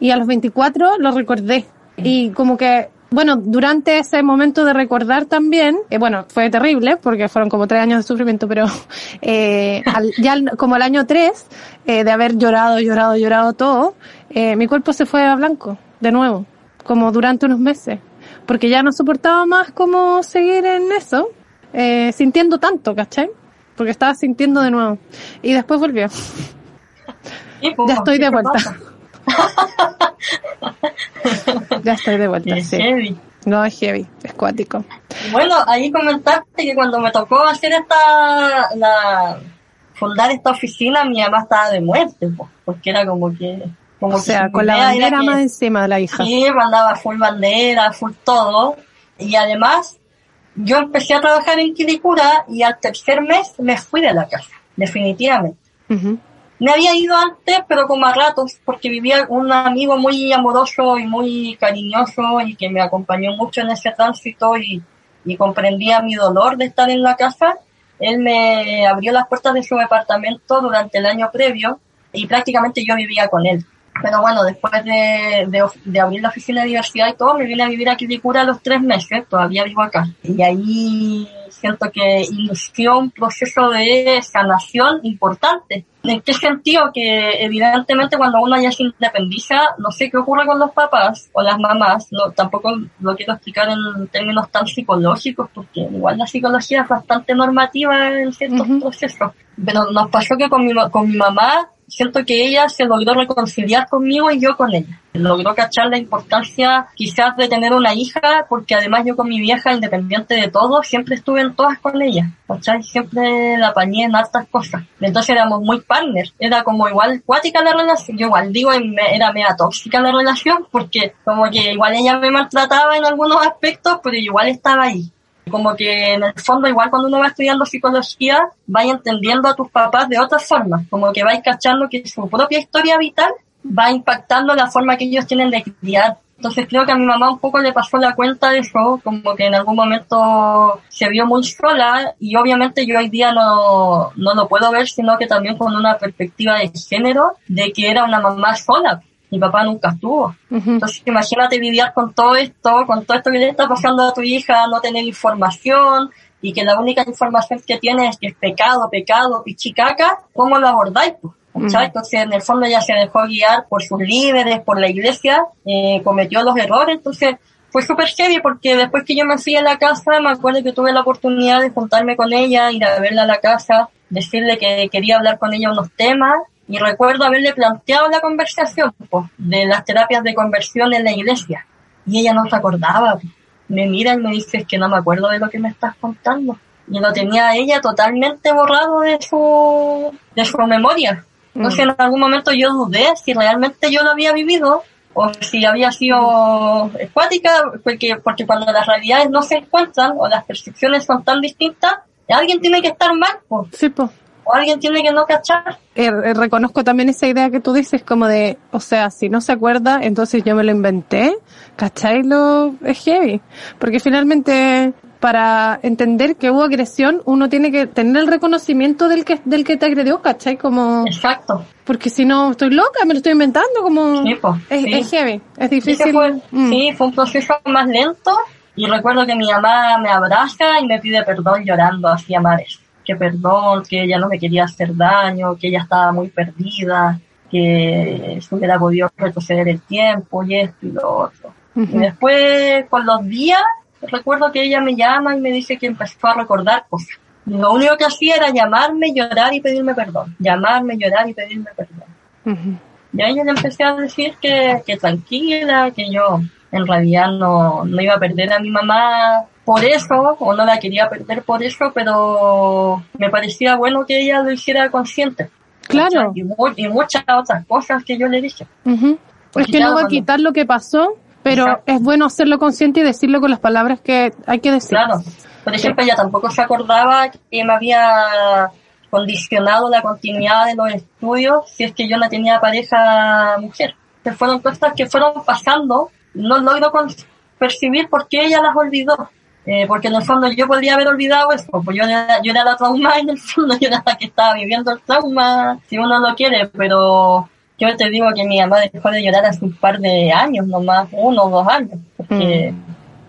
Y a los 24 lo recordé. Y como que, bueno, durante ese momento de recordar también, eh, bueno, fue terrible porque fueron como tres años de sufrimiento, pero eh, al- ya como al año tres, eh, de haber llorado, llorado, llorado todo, eh, mi cuerpo se fue a blanco, de nuevo, como durante unos meses, porque ya no soportaba más como seguir en eso, eh, sintiendo tanto, ¿cachai? Porque estaba sintiendo de nuevo. Y después volvió. Ya estoy ¿qué de vuelta. Ya estoy de vuelta, Qué sí. heavy. No, es heavy, es cuático. Bueno, ahí comentaste que cuando me tocó hacer esta, la, fundar esta oficina, mi mamá estaba de muerte, po, porque era como que, como O que sea, con la bandera que- encima de la hija. Sí, mandaba full bandera, full todo. Y además, yo empecé a trabajar en Quilicura y al tercer mes me fui de la casa, definitivamente. Me había ido antes, pero como a ratos, porque vivía un amigo muy amoroso y muy cariñoso y que me acompañó mucho en ese tránsito y, y comprendía mi dolor de estar en la casa. Él me abrió las puertas de su departamento durante el año previo y prácticamente yo vivía con él. Pero bueno, después de, de, de abrir la oficina de diversidad y todo, me vine a vivir aquí de cura a los tres meses, todavía vivo acá. Y ahí siento que inició un proceso de sanación importante. ¿En qué sentido? Que evidentemente cuando uno ya se independiza, no sé qué ocurre con los papás o las mamás, no, tampoco lo quiero explicar en términos tan psicológicos, porque igual la psicología es bastante normativa en ciertos Ujú. procesos. Pero nos pasó que con mi, con mi mamá, siento que ella se logró reconciliar conmigo y yo con ella. Logró cachar la importancia quizás de tener una hija, porque además yo con mi vieja, independiente de todo, siempre estuve en todas con ella. ¿cachai? Siempre la apañé en hartas cosas. Entonces éramos muy partners. Era como igual cuática la relación. Yo igual digo, era media tóxica la relación, porque como que igual ella me maltrataba en algunos aspectos, pero igual estaba ahí como que en el fondo igual cuando uno va estudiando psicología vaya entendiendo a tus papás de otra forma, como que vais cachando que su propia historia vital va impactando la forma que ellos tienen de criar. Entonces creo que a mi mamá un poco le pasó la cuenta de eso, como que en algún momento se vio muy sola y obviamente yo hoy día no, no lo puedo ver, sino que también con una perspectiva de género, de que era una mamá sola. Mi papá nunca estuvo. Entonces, imagínate lidiar con todo esto, con todo esto que le está pasando a tu hija, no tener información y que la única información que tiene es que es pecado, pecado, pichicaca, ¿cómo lo abordáis? pues? ¿Cachai? Mm. Entonces, en el fondo ella se dejó guiar por sus líderes, por la iglesia, eh, cometió los errores, entonces fue súper heavy porque después que yo me fui a la casa, me acuerdo que tuve la oportunidad de juntarme con ella, ir a verla a la casa, decirle que quería hablar con ella unos temas y recuerdo haberle planteado la conversación pues, de las terapias de conversión en la iglesia y ella no se acordaba. pues. Me mira y me dice "Es que no me acuerdo de lo que me estás contando. Y lo tenía ella totalmente borrado de su, de su memoria. Entonces en algún momento yo dudé si realmente yo lo había vivido o si había sido escuática, porque, porque cuando las realidades no se encuentran o las percepciones son tan distintas, alguien tiene que estar mal, pues, Sí, pues. O alguien tiene que no cachar. Eh, eh, reconozco también esa idea que tú dices como de, o sea, si no se acuerda, entonces yo me lo inventé, ¿cachai? Lo, es heavy. Porque finalmente, para entender que hubo agresión, uno tiene que tener el reconocimiento del que, del que te agredió, ¿cachai? Como, Exacto. porque si no, estoy loca, me lo estoy inventando, como, Sí, po, es, sí. es heavy, es Sí, difícil. que fue, Mm. sí, fue un proceso más lento y recuerdo que mi mamá me abraza y me pide perdón llorando hacia mares. Que perdón, que ella no me quería hacer daño, que ella estaba muy perdida, que se hubiera podido retroceder el tiempo y esto y lo otro. Y después, con los días, recuerdo que ella me llama y me dice que empezó a recordar cosas. Y lo único que hacía era llamarme, llorar y pedirme perdón. Llamarme, llorar y pedirme perdón. Y ahí yo le empecé a decir que, que tranquila, que yo en realidad no, no iba a perder a mi mamá por eso, o no la quería perder por eso, pero me parecía bueno que ella lo hiciera consciente. Claro. Y, y muchas otras cosas que yo le dije. Ujú. Es Porque que no va a quitar lo que pasó, pero Exacto. es bueno hacerlo consciente y decirlo con las palabras que hay que decir. Claro. Por ejemplo, ella tampoco se acordaba que me había condicionado la continuidad de los estudios si es que yo no tenía pareja mujer. Que fueron cosas que fueron pasando, no logro percibir por qué ella las olvidó. Eh, porque en el fondo yo podría haber olvidado eso, pues yo era, yo era la trauma en el fondo, yo era la que estaba viviendo el trauma, si uno lo quiere, pero yo te digo que mi mamá dejó de llorar hace un par de años nomás, uno o dos años, porque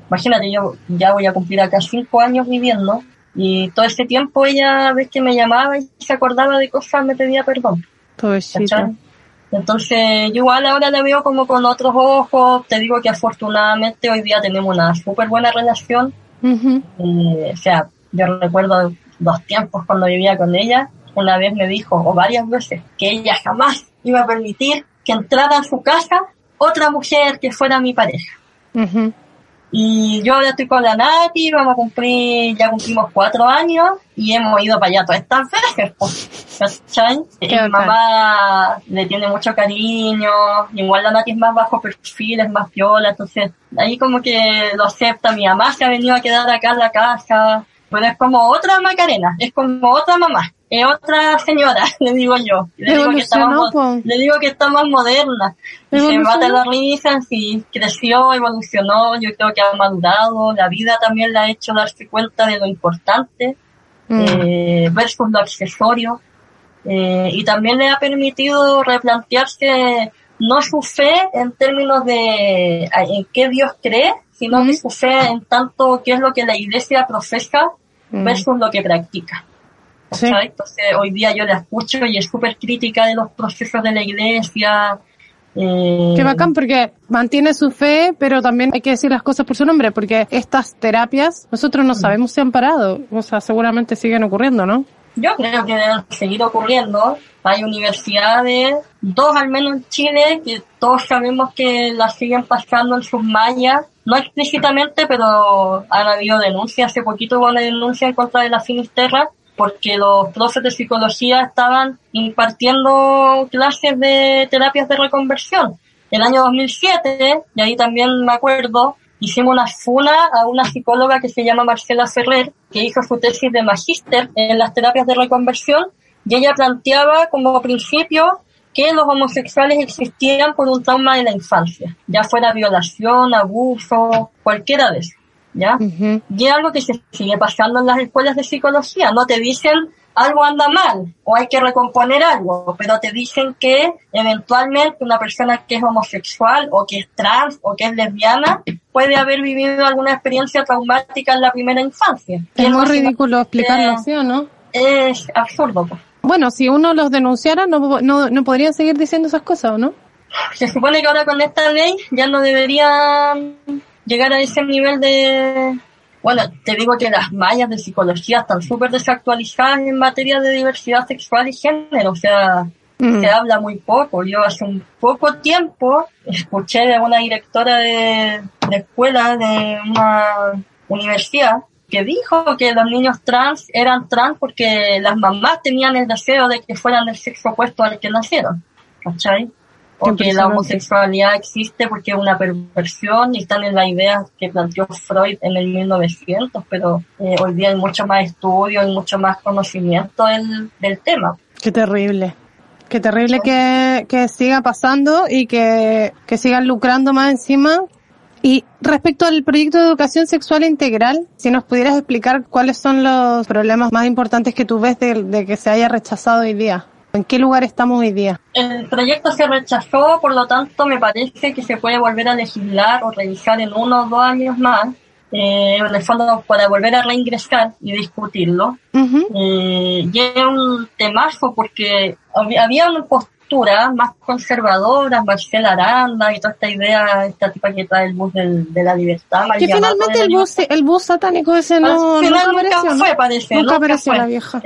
imagínate, yo ya voy a cumplir acá cinco años viviendo y todo ese tiempo ella, ves que me llamaba y se acordaba de cosas, me pedía perdón. Entonces, yo igual ahora la veo como con otros ojos. Te digo que afortunadamente hoy día tenemos una súper buena relación. Eh, o sea, yo recuerdo los tiempos cuando vivía con ella. Una vez me dijo, o varias veces, que ella jamás iba a permitir que entrara a su casa otra mujer que fuera mi pareja. Y yo ahora estoy con la Nati, vamos a cumplir, ya cumplimos cuatro años y hemos ido para allá todas estas veces, ¿cachai? Mi mamá le tiene mucho cariño, igual la Nati es más bajo perfil, es más piola, entonces ahí como que lo acepta, mi mamá se ha venido a quedar acá en la casa, pero es como otra Macarena, es como otra mamá, es otra señora, le digo yo. Le digo, que está más, le digo que está más moderna. Y se mata la risa, sí, creció, evolucionó, yo creo que ha madurado, la vida también le ha hecho darse cuenta de lo importante Mm. eh, versus lo accesorio eh, y también le ha permitido replantearse no su fe en términos de en qué Dios cree, sino que su fe en tanto qué es lo que la iglesia profesa Mm. versus lo que practica. Sí. Entonces hoy día yo la escucho y es súper crítica de los procesos de la iglesia. eh, Qué bacán porque mantiene su fe, pero también hay que decir las cosas por su nombre, porque estas terapias nosotros no sabemos si han parado, o sea, seguramente siguen ocurriendo, ¿no? Yo creo que deben seguir ocurriendo. Hay universidades, dos al menos en Chile, que todos sabemos que las siguen pasando en sus mallas. No explícitamente, pero han habido denuncias. Hace poquito hubo una denuncia en contra de la Finisterra porque los profes de psicología estaban impartiendo clases de terapias de reconversión. El año 2007, y ahí también me acuerdo, hicimos una funa a una psicóloga que se llama Marcela Ferrer, que hizo su tesis de magíster en las terapias de reconversión, y ella planteaba como principio que los homosexuales existían por un trauma de la infancia, ya fuera violación, abuso, cualquiera de eso, ¿ya? Y es algo que se sigue pasando en las escuelas de psicología. No te dicen algo anda mal o hay que recomponer algo, pero te dicen que eventualmente una persona que es homosexual o que es trans o que es lesbiana puede haber vivido alguna experiencia traumática en la primera infancia. Es muy ridículo explicarlo eh, así, ¿o no? Es absurdo. pues. Bueno, si uno los denunciara, no, no, no podrían seguir diciendo esas cosas, ¿o no? Se supone que ahora con esta ley ya no deberían llegar a ese nivel de... Bueno, te digo que las mallas de psicología están súper desactualizadas en materia de diversidad sexual y género, o sea, Mm. se habla muy poco. Yo hace un poco tiempo escuché de una directora de, de escuela de una universidad que dijo que los niños trans eran trans porque las mamás tenían el deseo de que fueran del sexo opuesto al que nacieron. ¿Cachai? O que la homosexualidad existe porque es una perversión y están en las ideas que planteó Freud en el 1900, pero eh, hoy día hay mucho más estudio y mucho más conocimiento del, del tema. Qué terrible. Qué terrible que, que siga pasando y que, que sigan lucrando más encima. Y respecto al proyecto de educación sexual integral, si nos pudieras explicar cuáles son los problemas más importantes que tú ves de, de que se haya rechazado hoy día. ¿En qué lugar estamos hoy día? El proyecto se rechazó, por lo tanto me parece que se puede volver a legislar o revisar en uno o dos años más, eh, en el fondo para volver a reingresar y discutirlo. Ujú. Eh, y es un temazo porque había, había una postura más conservadora, Marcela Aranda y toda esta idea, esta tipa que trae el bus del- de la libertad. Que finalmente el bus, el bus satánico ese al no, final nunca nunca apareció, ¿no? fue, parece. Nunca apareció fue. la vieja.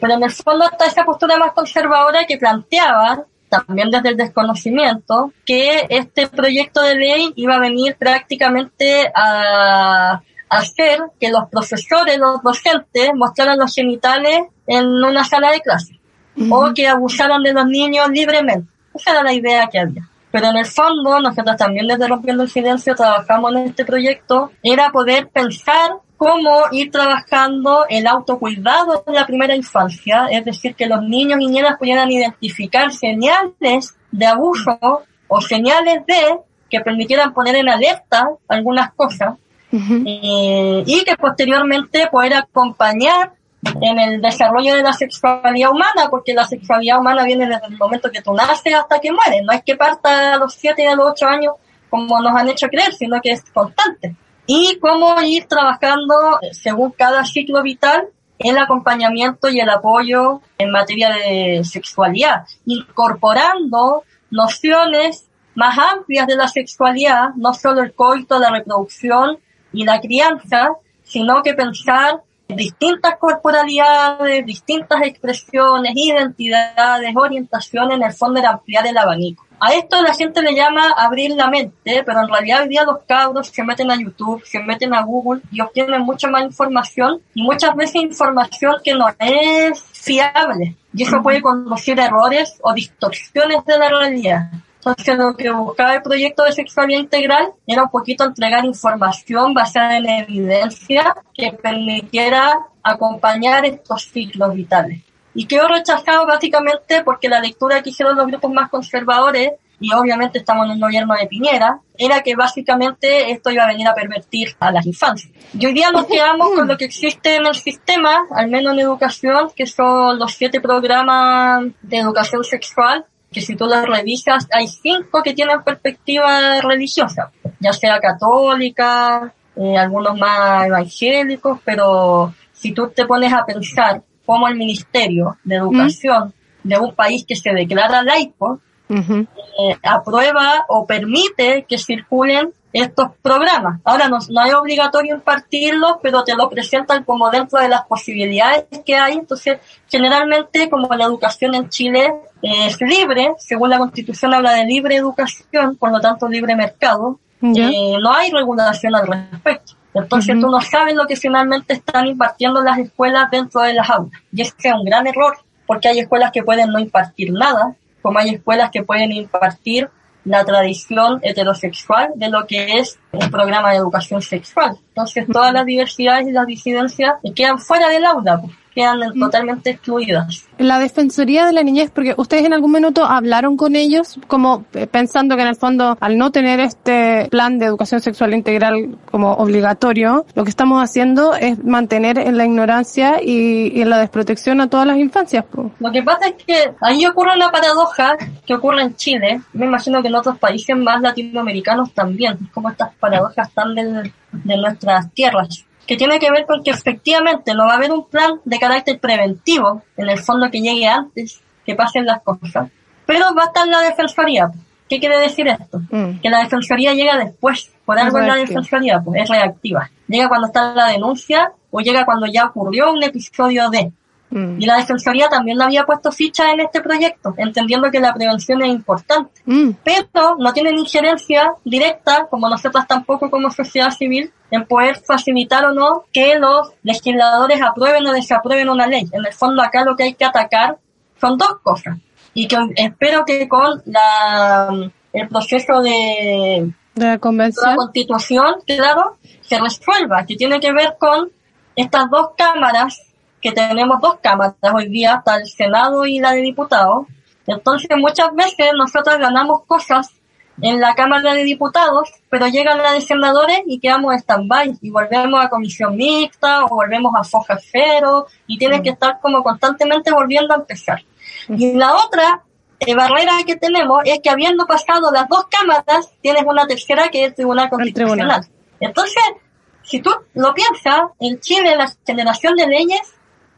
Pero en el fondo está esa postura más conservadora que planteaba, también desde el desconocimiento, que este proyecto de ley iba a venir prácticamente a, hacer que los profesores, los docentes mostraran los genitales en una sala de clase o que abusaran de los niños libremente. Esa era la idea que había. Pero en el fondo, nosotros también desde Rompiendo el Silencio trabajamos en este proyecto, era poder pensar cómo ir trabajando el autocuidado en la primera infancia, es decir, que los niños y niñas pudieran identificar señales de abuso o señales de que permitieran poner en alerta algunas cosas eh, y que posteriormente poder acompañar en el desarrollo de la sexualidad humana, porque la sexualidad humana viene desde el momento que tú naces hasta que mueres, no es que parta a los 7 y a los 8 años como nos han hecho creer, sino que es constante. Y cómo ir trabajando eh, según cada ciclo vital el acompañamiento y el apoyo en materia de sexualidad, incorporando nociones más amplias de la sexualidad, no solo el coito, la reproducción y la crianza, sino que pensar distintas corporalidades, distintas expresiones, identidades, orientaciones, en el fondo era ampliar el abanico. A esto la gente le llama abrir la mente, pero en realidad hoy día los cabros se meten a YouTube, se meten a Google y obtienen mucha más información y muchas veces información que no es fiable. Y eso puede conducir errores o distorsiones de la realidad. Entonces lo que buscaba el proyecto de sexualidad integral era un poquito entregar información basada en evidencia que permitiera acompañar estos ciclos vitales. Y quedó rechazado básicamente porque la lectura que hicieron los grupos más conservadores, y obviamente estamos en un gobierno de Piñera, era que básicamente esto iba a venir a pervertir a las infancias. Y hoy día nos quedamos con lo que existe en el sistema, al menos en educación, que son los siete programas de educación sexual, que si tú las revisas, hay cinco que tienen perspectiva religiosa, ya sea católica, eh, algunos más evangélicos, pero si tú te pones a pensar cómo el Ministerio de Educación de un país que se declara laico eh, aprueba o permite que circulen estos programas. Ahora no, no es obligatorio impartirlos, pero te lo presentan como dentro de las posibilidades que hay. Entonces, generalmente, como la educación en Chile es libre, según la Constitución habla de libre educación, por lo tanto libre mercado, eh, no hay regulación al respecto. Entonces tú no sabes lo que finalmente están impartiendo las escuelas dentro de las aulas. Y ese es un gran error, porque hay escuelas que pueden no impartir nada, como hay escuelas que pueden impartir la tradición heterosexual de lo que es un programa de educación sexual. Entonces todas las diversidades y las disidencias quedan fuera del aula. Quedan totalmente excluidas. La Defensoría de la Niñez, porque ustedes en algún minuto hablaron con ellos, como eh, pensando que en el fondo, al no tener este plan de educación sexual integral como obligatorio, lo que estamos haciendo es mantener en la ignorancia y, en la desprotección a todas las infancias. Lo que pasa es que ahí ocurre una paradoja que ocurre en Chile, me imagino que en otros países más latinoamericanos también, como estas paradojas están de nuestras tierras que tiene que ver con que efectivamente no va a haber un plan de carácter preventivo, en el fondo que llegue antes, que pasen las cosas, pero va a estar la defensoría. ¿Qué quiere decir esto? Mm. Que la defensoría llega después, por algo en la defensoría, pues es reactiva. Llega cuando está la denuncia o llega cuando ya ocurrió un episodio de. Mm. Y la Defensoría también lo había puesto ficha en este proyecto, entendiendo que la prevención es importante. Mm. Pero no tienen injerencia directa, como nosotras tampoco como sociedad civil, en poder facilitar o no que los legisladores aprueben o desaprueben una ley. En el fondo acá lo que hay que atacar son dos cosas. Y que espero que con la, el proceso de, de la, convención. la constitución, claro, se resuelva, que tiene que ver con estas dos cámaras, que tenemos dos cámaras hoy día, hasta el Senado y la de Diputados. Entonces muchas veces nosotros ganamos cosas en la Cámara de Diputados, pero llegan las de senadores y quedamos en stand-by y volvemos a comisión mixta o volvemos a foja cero y tienes mm. que estar como constantemente volviendo a empezar. Y la otra eh, barrera que tenemos es que habiendo pasado las dos cámaras, tienes una tercera que es el Tribunal Constitucional. Entonces, si tú lo piensas, en Chile la generación de leyes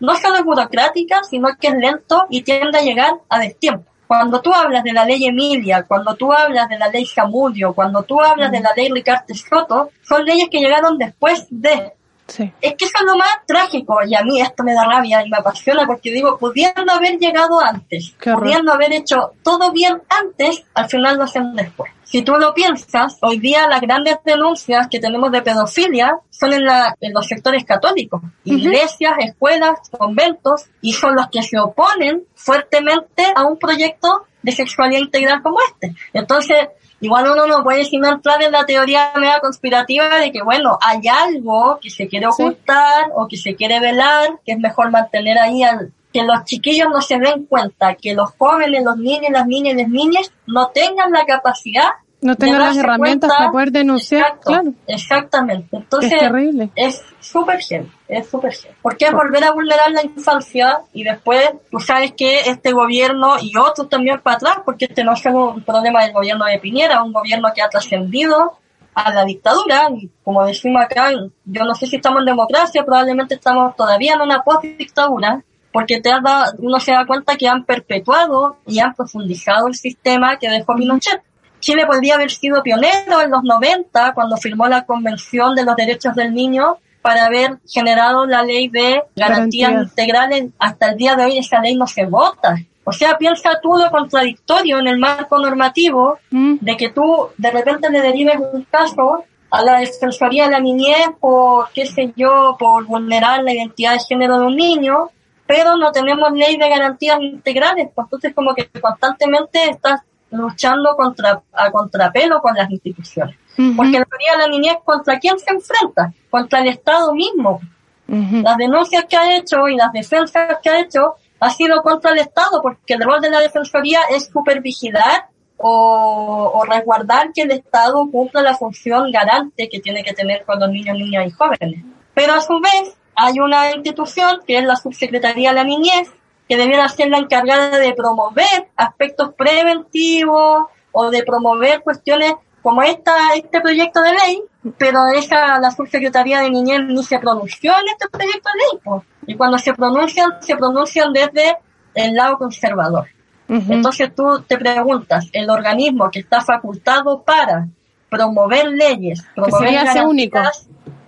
no solo es burocrática, sino que es lento y tiende a llegar a destiempo. Cuando tú hablas de la ley Emilia, cuando tú hablas de la ley Samudio, cuando tú hablas de la ley Ricardo Soto, son leyes que llegaron después de. Sí. Es que eso es lo más trágico y a mí esto me da rabia y me apasiona porque digo, pudiendo haber llegado antes, pudiendo haber hecho todo bien antes, al final lo hacen después. Si tú lo piensas, hoy día las grandes denuncias que tenemos de pedofilia son en, la, en los sectores católicos, iglesias, escuelas, conventos, y son los que se oponen fuertemente a un proyecto de sexualidad integral como este. Entonces, igual uno no puede sino entrar en la teoría media conspirativa de que, bueno, hay algo que se quiere Sí. ocultar o que se quiere velar, que es mejor mantener ahí al, que los chiquillos no se den cuenta, que los jóvenes, los niños, las niñas y las niñas no tengan la capacidad No de tengan las herramientas cuenta- para poder denunciar, Exacto, claro. Exactamente. Entonces, Es terrible. es súper gel, es súper gel. Porque es volver a vulnerar la infancia y después tú sabes que este gobierno y otros también para atrás, porque este no es un problema del gobierno de Piñera, un gobierno que ha trascendido a la dictadura y como decimos acá, yo no sé si estamos en democracia, probablemente estamos todavía en una post-dictadura, porque te has dado- uno se da cuenta que han perpetuado y han profundizado el sistema que dejó Pinochet. Chile podría haber sido pionero en los 90 cuando firmó la Convención de los Derechos del Niño para haber generado la ley de garantías Garantías. integrales. Hasta el día de hoy esa ley no se vota. O sea, piensa tú lo contradictorio en el marco normativo Mm. de que tú de repente le derives un caso a la Defensoría de la Niñez por, qué sé yo, por vulnerar la identidad de género de un niño, pero no tenemos ley de garantías integrales, pues entonces como que constantemente estás luchando contra, a contrapelo con las instituciones. Ujú. Porque la teoría de la niñez, ¿contra quién se enfrenta? Contra el Estado mismo. Ujú. Las denuncias que ha hecho y las defensas que ha hecho ha sido contra el Estado, porque el rol de la Defensoría es supervigilar o, o resguardar que el Estado cumpla la función garante que tiene que tener con los niños, niñas y jóvenes. Pero a su vez hay una institución que es la Subsecretaría de la Niñez, que debiera ser la encargada de promover aspectos preventivos o de promover cuestiones como esta, este proyecto de ley, pero esa, la subsecretaría de niñez ni se pronunció en este proyecto de ley, y cuando se pronuncian, se pronuncian desde el lado conservador. Entonces tú te preguntas, el organismo que está facultado para promover leyes, promover sería ese único.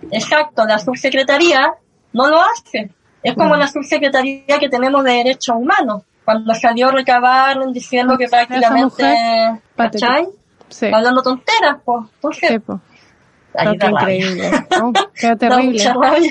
exacto, la subsecretaría no lo hace. Es como la subsecretaría que tenemos de derechos humanos, cuando salió a recabar diciendo que prácticamente. ¿cachai? Sí. Hablando tonteras, pues. Entonces, Sí, po. da rabia. increíble. ¿no? Qué terrible.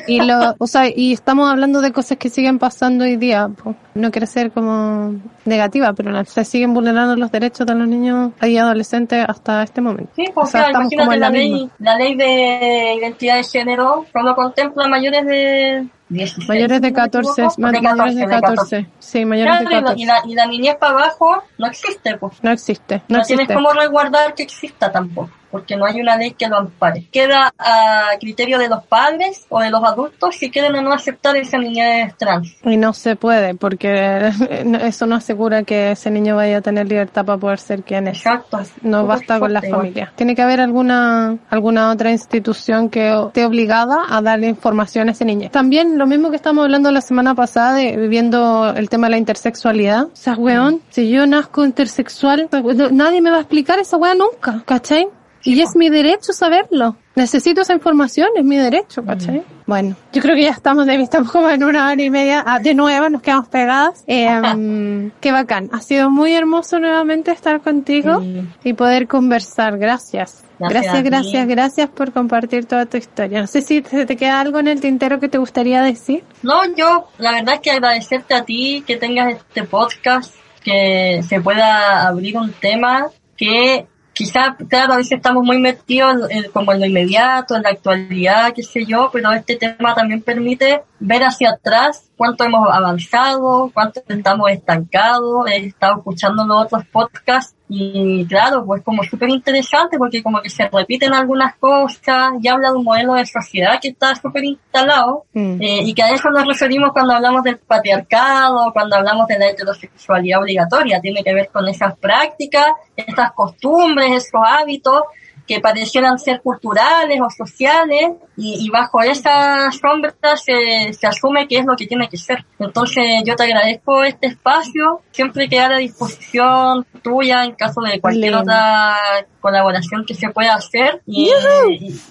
Y lo, o sea, y estamos hablando de cosas que siguen pasando hoy día. po. No quiero ser como negativa, pero se siguen vulnerando los derechos de los niños y adolescentes hasta este momento. Sí, sea, o sea, estamos como imagínate en la, la ley, la ley de identidad de género, cuando contempla mayores de 16. Mayores de si no me 14, equivoco, ma- de mayores de 14. Sí, mayores de Claro, y la- 14. y, la, y la niñez para abajo no existe, pues. No existe, No, no tienes cómo resguardar que exista tampoco, porque no hay una ley que lo ampare. Queda a criterio de los padres o de los adultos si quieren o no aceptar esa niñez trans. Y no se puede, porque eso no asegura que ese niño vaya a tener libertad para poder ser quien es. Exacto. No basta con la familia. Tiene que haber alguna alguna otra institución que esté obligada a darle información a ese niño. También lo mismo que estamos hablando la semana pasada de viendo el tema de la intersexualidad. O sea, weón, si yo nazco intersexual, nadie me va a explicar esa weá nunca, ¿cachai? Y es mi derecho saberlo. Necesito esa información, es mi derecho, ¿cachai? Bueno, yo creo que ya estamos de estamos como en una hora y media. Ah, de nuevo, nos quedamos pegadas. Eh, qué bacán. Ha sido muy hermoso nuevamente estar contigo Sí. y poder conversar. Gracias. Gracias Gracias, gracias, gracias por compartir toda tu historia. No sé si te, te queda algo en el tintero que te gustaría decir. No, yo la verdad es que agradecerte a ti que tengas este podcast, que se pueda abrir un tema que quizás, claro, a veces estamos muy metidos en- como en lo inmediato, en la actualidad, qué sé yo, pero este tema también permite ver hacia atrás cuánto hemos avanzado, cuánto estamos estancados, he estado escuchando los otros podcasts y claro, pues como súper interesante porque como que se repiten algunas cosas y habla de un modelo de sociedad que está súper instalado Mm. eh, y que a eso nos referimos cuando hablamos del patriarcado, cuando hablamos de la heterosexualidad obligatoria, tiene que ver con esas prácticas, estas costumbres, esos hábitos que parecieran ser culturales o sociales y, bajo esa sombra se, se asume que es lo que tiene que ser. Entonces yo te agradezco este espacio, siempre quedar a disposición tuya en caso de cualquier otra colaboración que se pueda hacer y,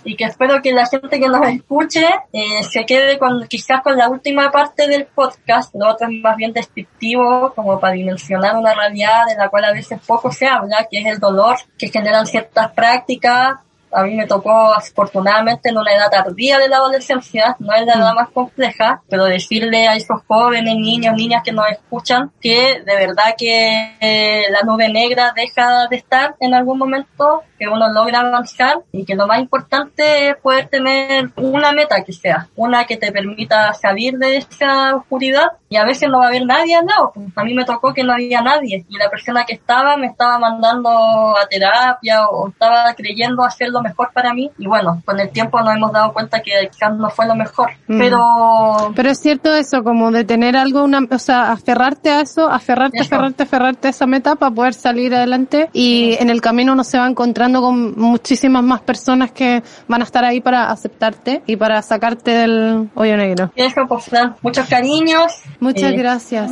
y, que espero que la gente que nos escuche eh, se quede con quizás con la última parte del podcast, lo otro es más bien descriptivo como para dimensionar una realidad de la cual a veces poco se habla, que es el dolor que generan ciertas prácticas a mí me tocó afortunadamente en una edad tardía de la adolescencia, no es la edad mm. más compleja, pero decirle a esos jóvenes, niños, niñas que nos escuchan que de verdad que eh, la nube negra deja de estar en algún momento, que uno logra avanzar y que lo más importante es poder tener una meta que sea, una que te permita salir de esa oscuridad y a veces no va a haber nadie al lado. Pues, a mí me tocó que no había nadie y la persona que estaba me estaba mandando a terapia o estaba creyendo hacerlo mejor para mí y bueno, con el tiempo nos hemos dado cuenta que quizás no fue lo mejor, mm. pero... Pero es cierto eso, como de tener algo, una, o sea, aferrarte a eso, aferrarte, aferrarte, aferrarte a esa meta para poder salir adelante y en el camino uno se va encontrando con muchísimas más personas que van a estar ahí para aceptarte y para sacarte del hoyo negro. Eso, pues, muchos cariños. Muchas eh, gracias.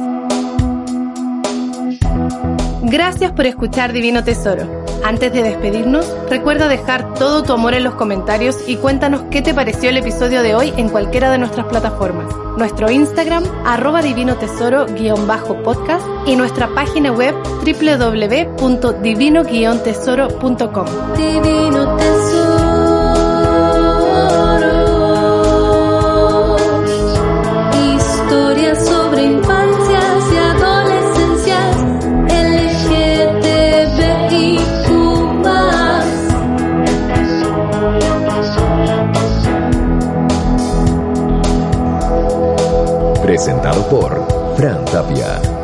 Gracias por escuchar Divino Tesoro. Antes de despedirnos, recuerda dejar todo tu amor en los comentarios y cuéntanos qué te pareció el episodio de hoy en cualquiera de nuestras plataformas. Nuestro Instagram, arroba divino tesoro-podcast y nuestra página web www.divino-tesoro.com. Divino Tesoro. Presentado por Fran Tapia.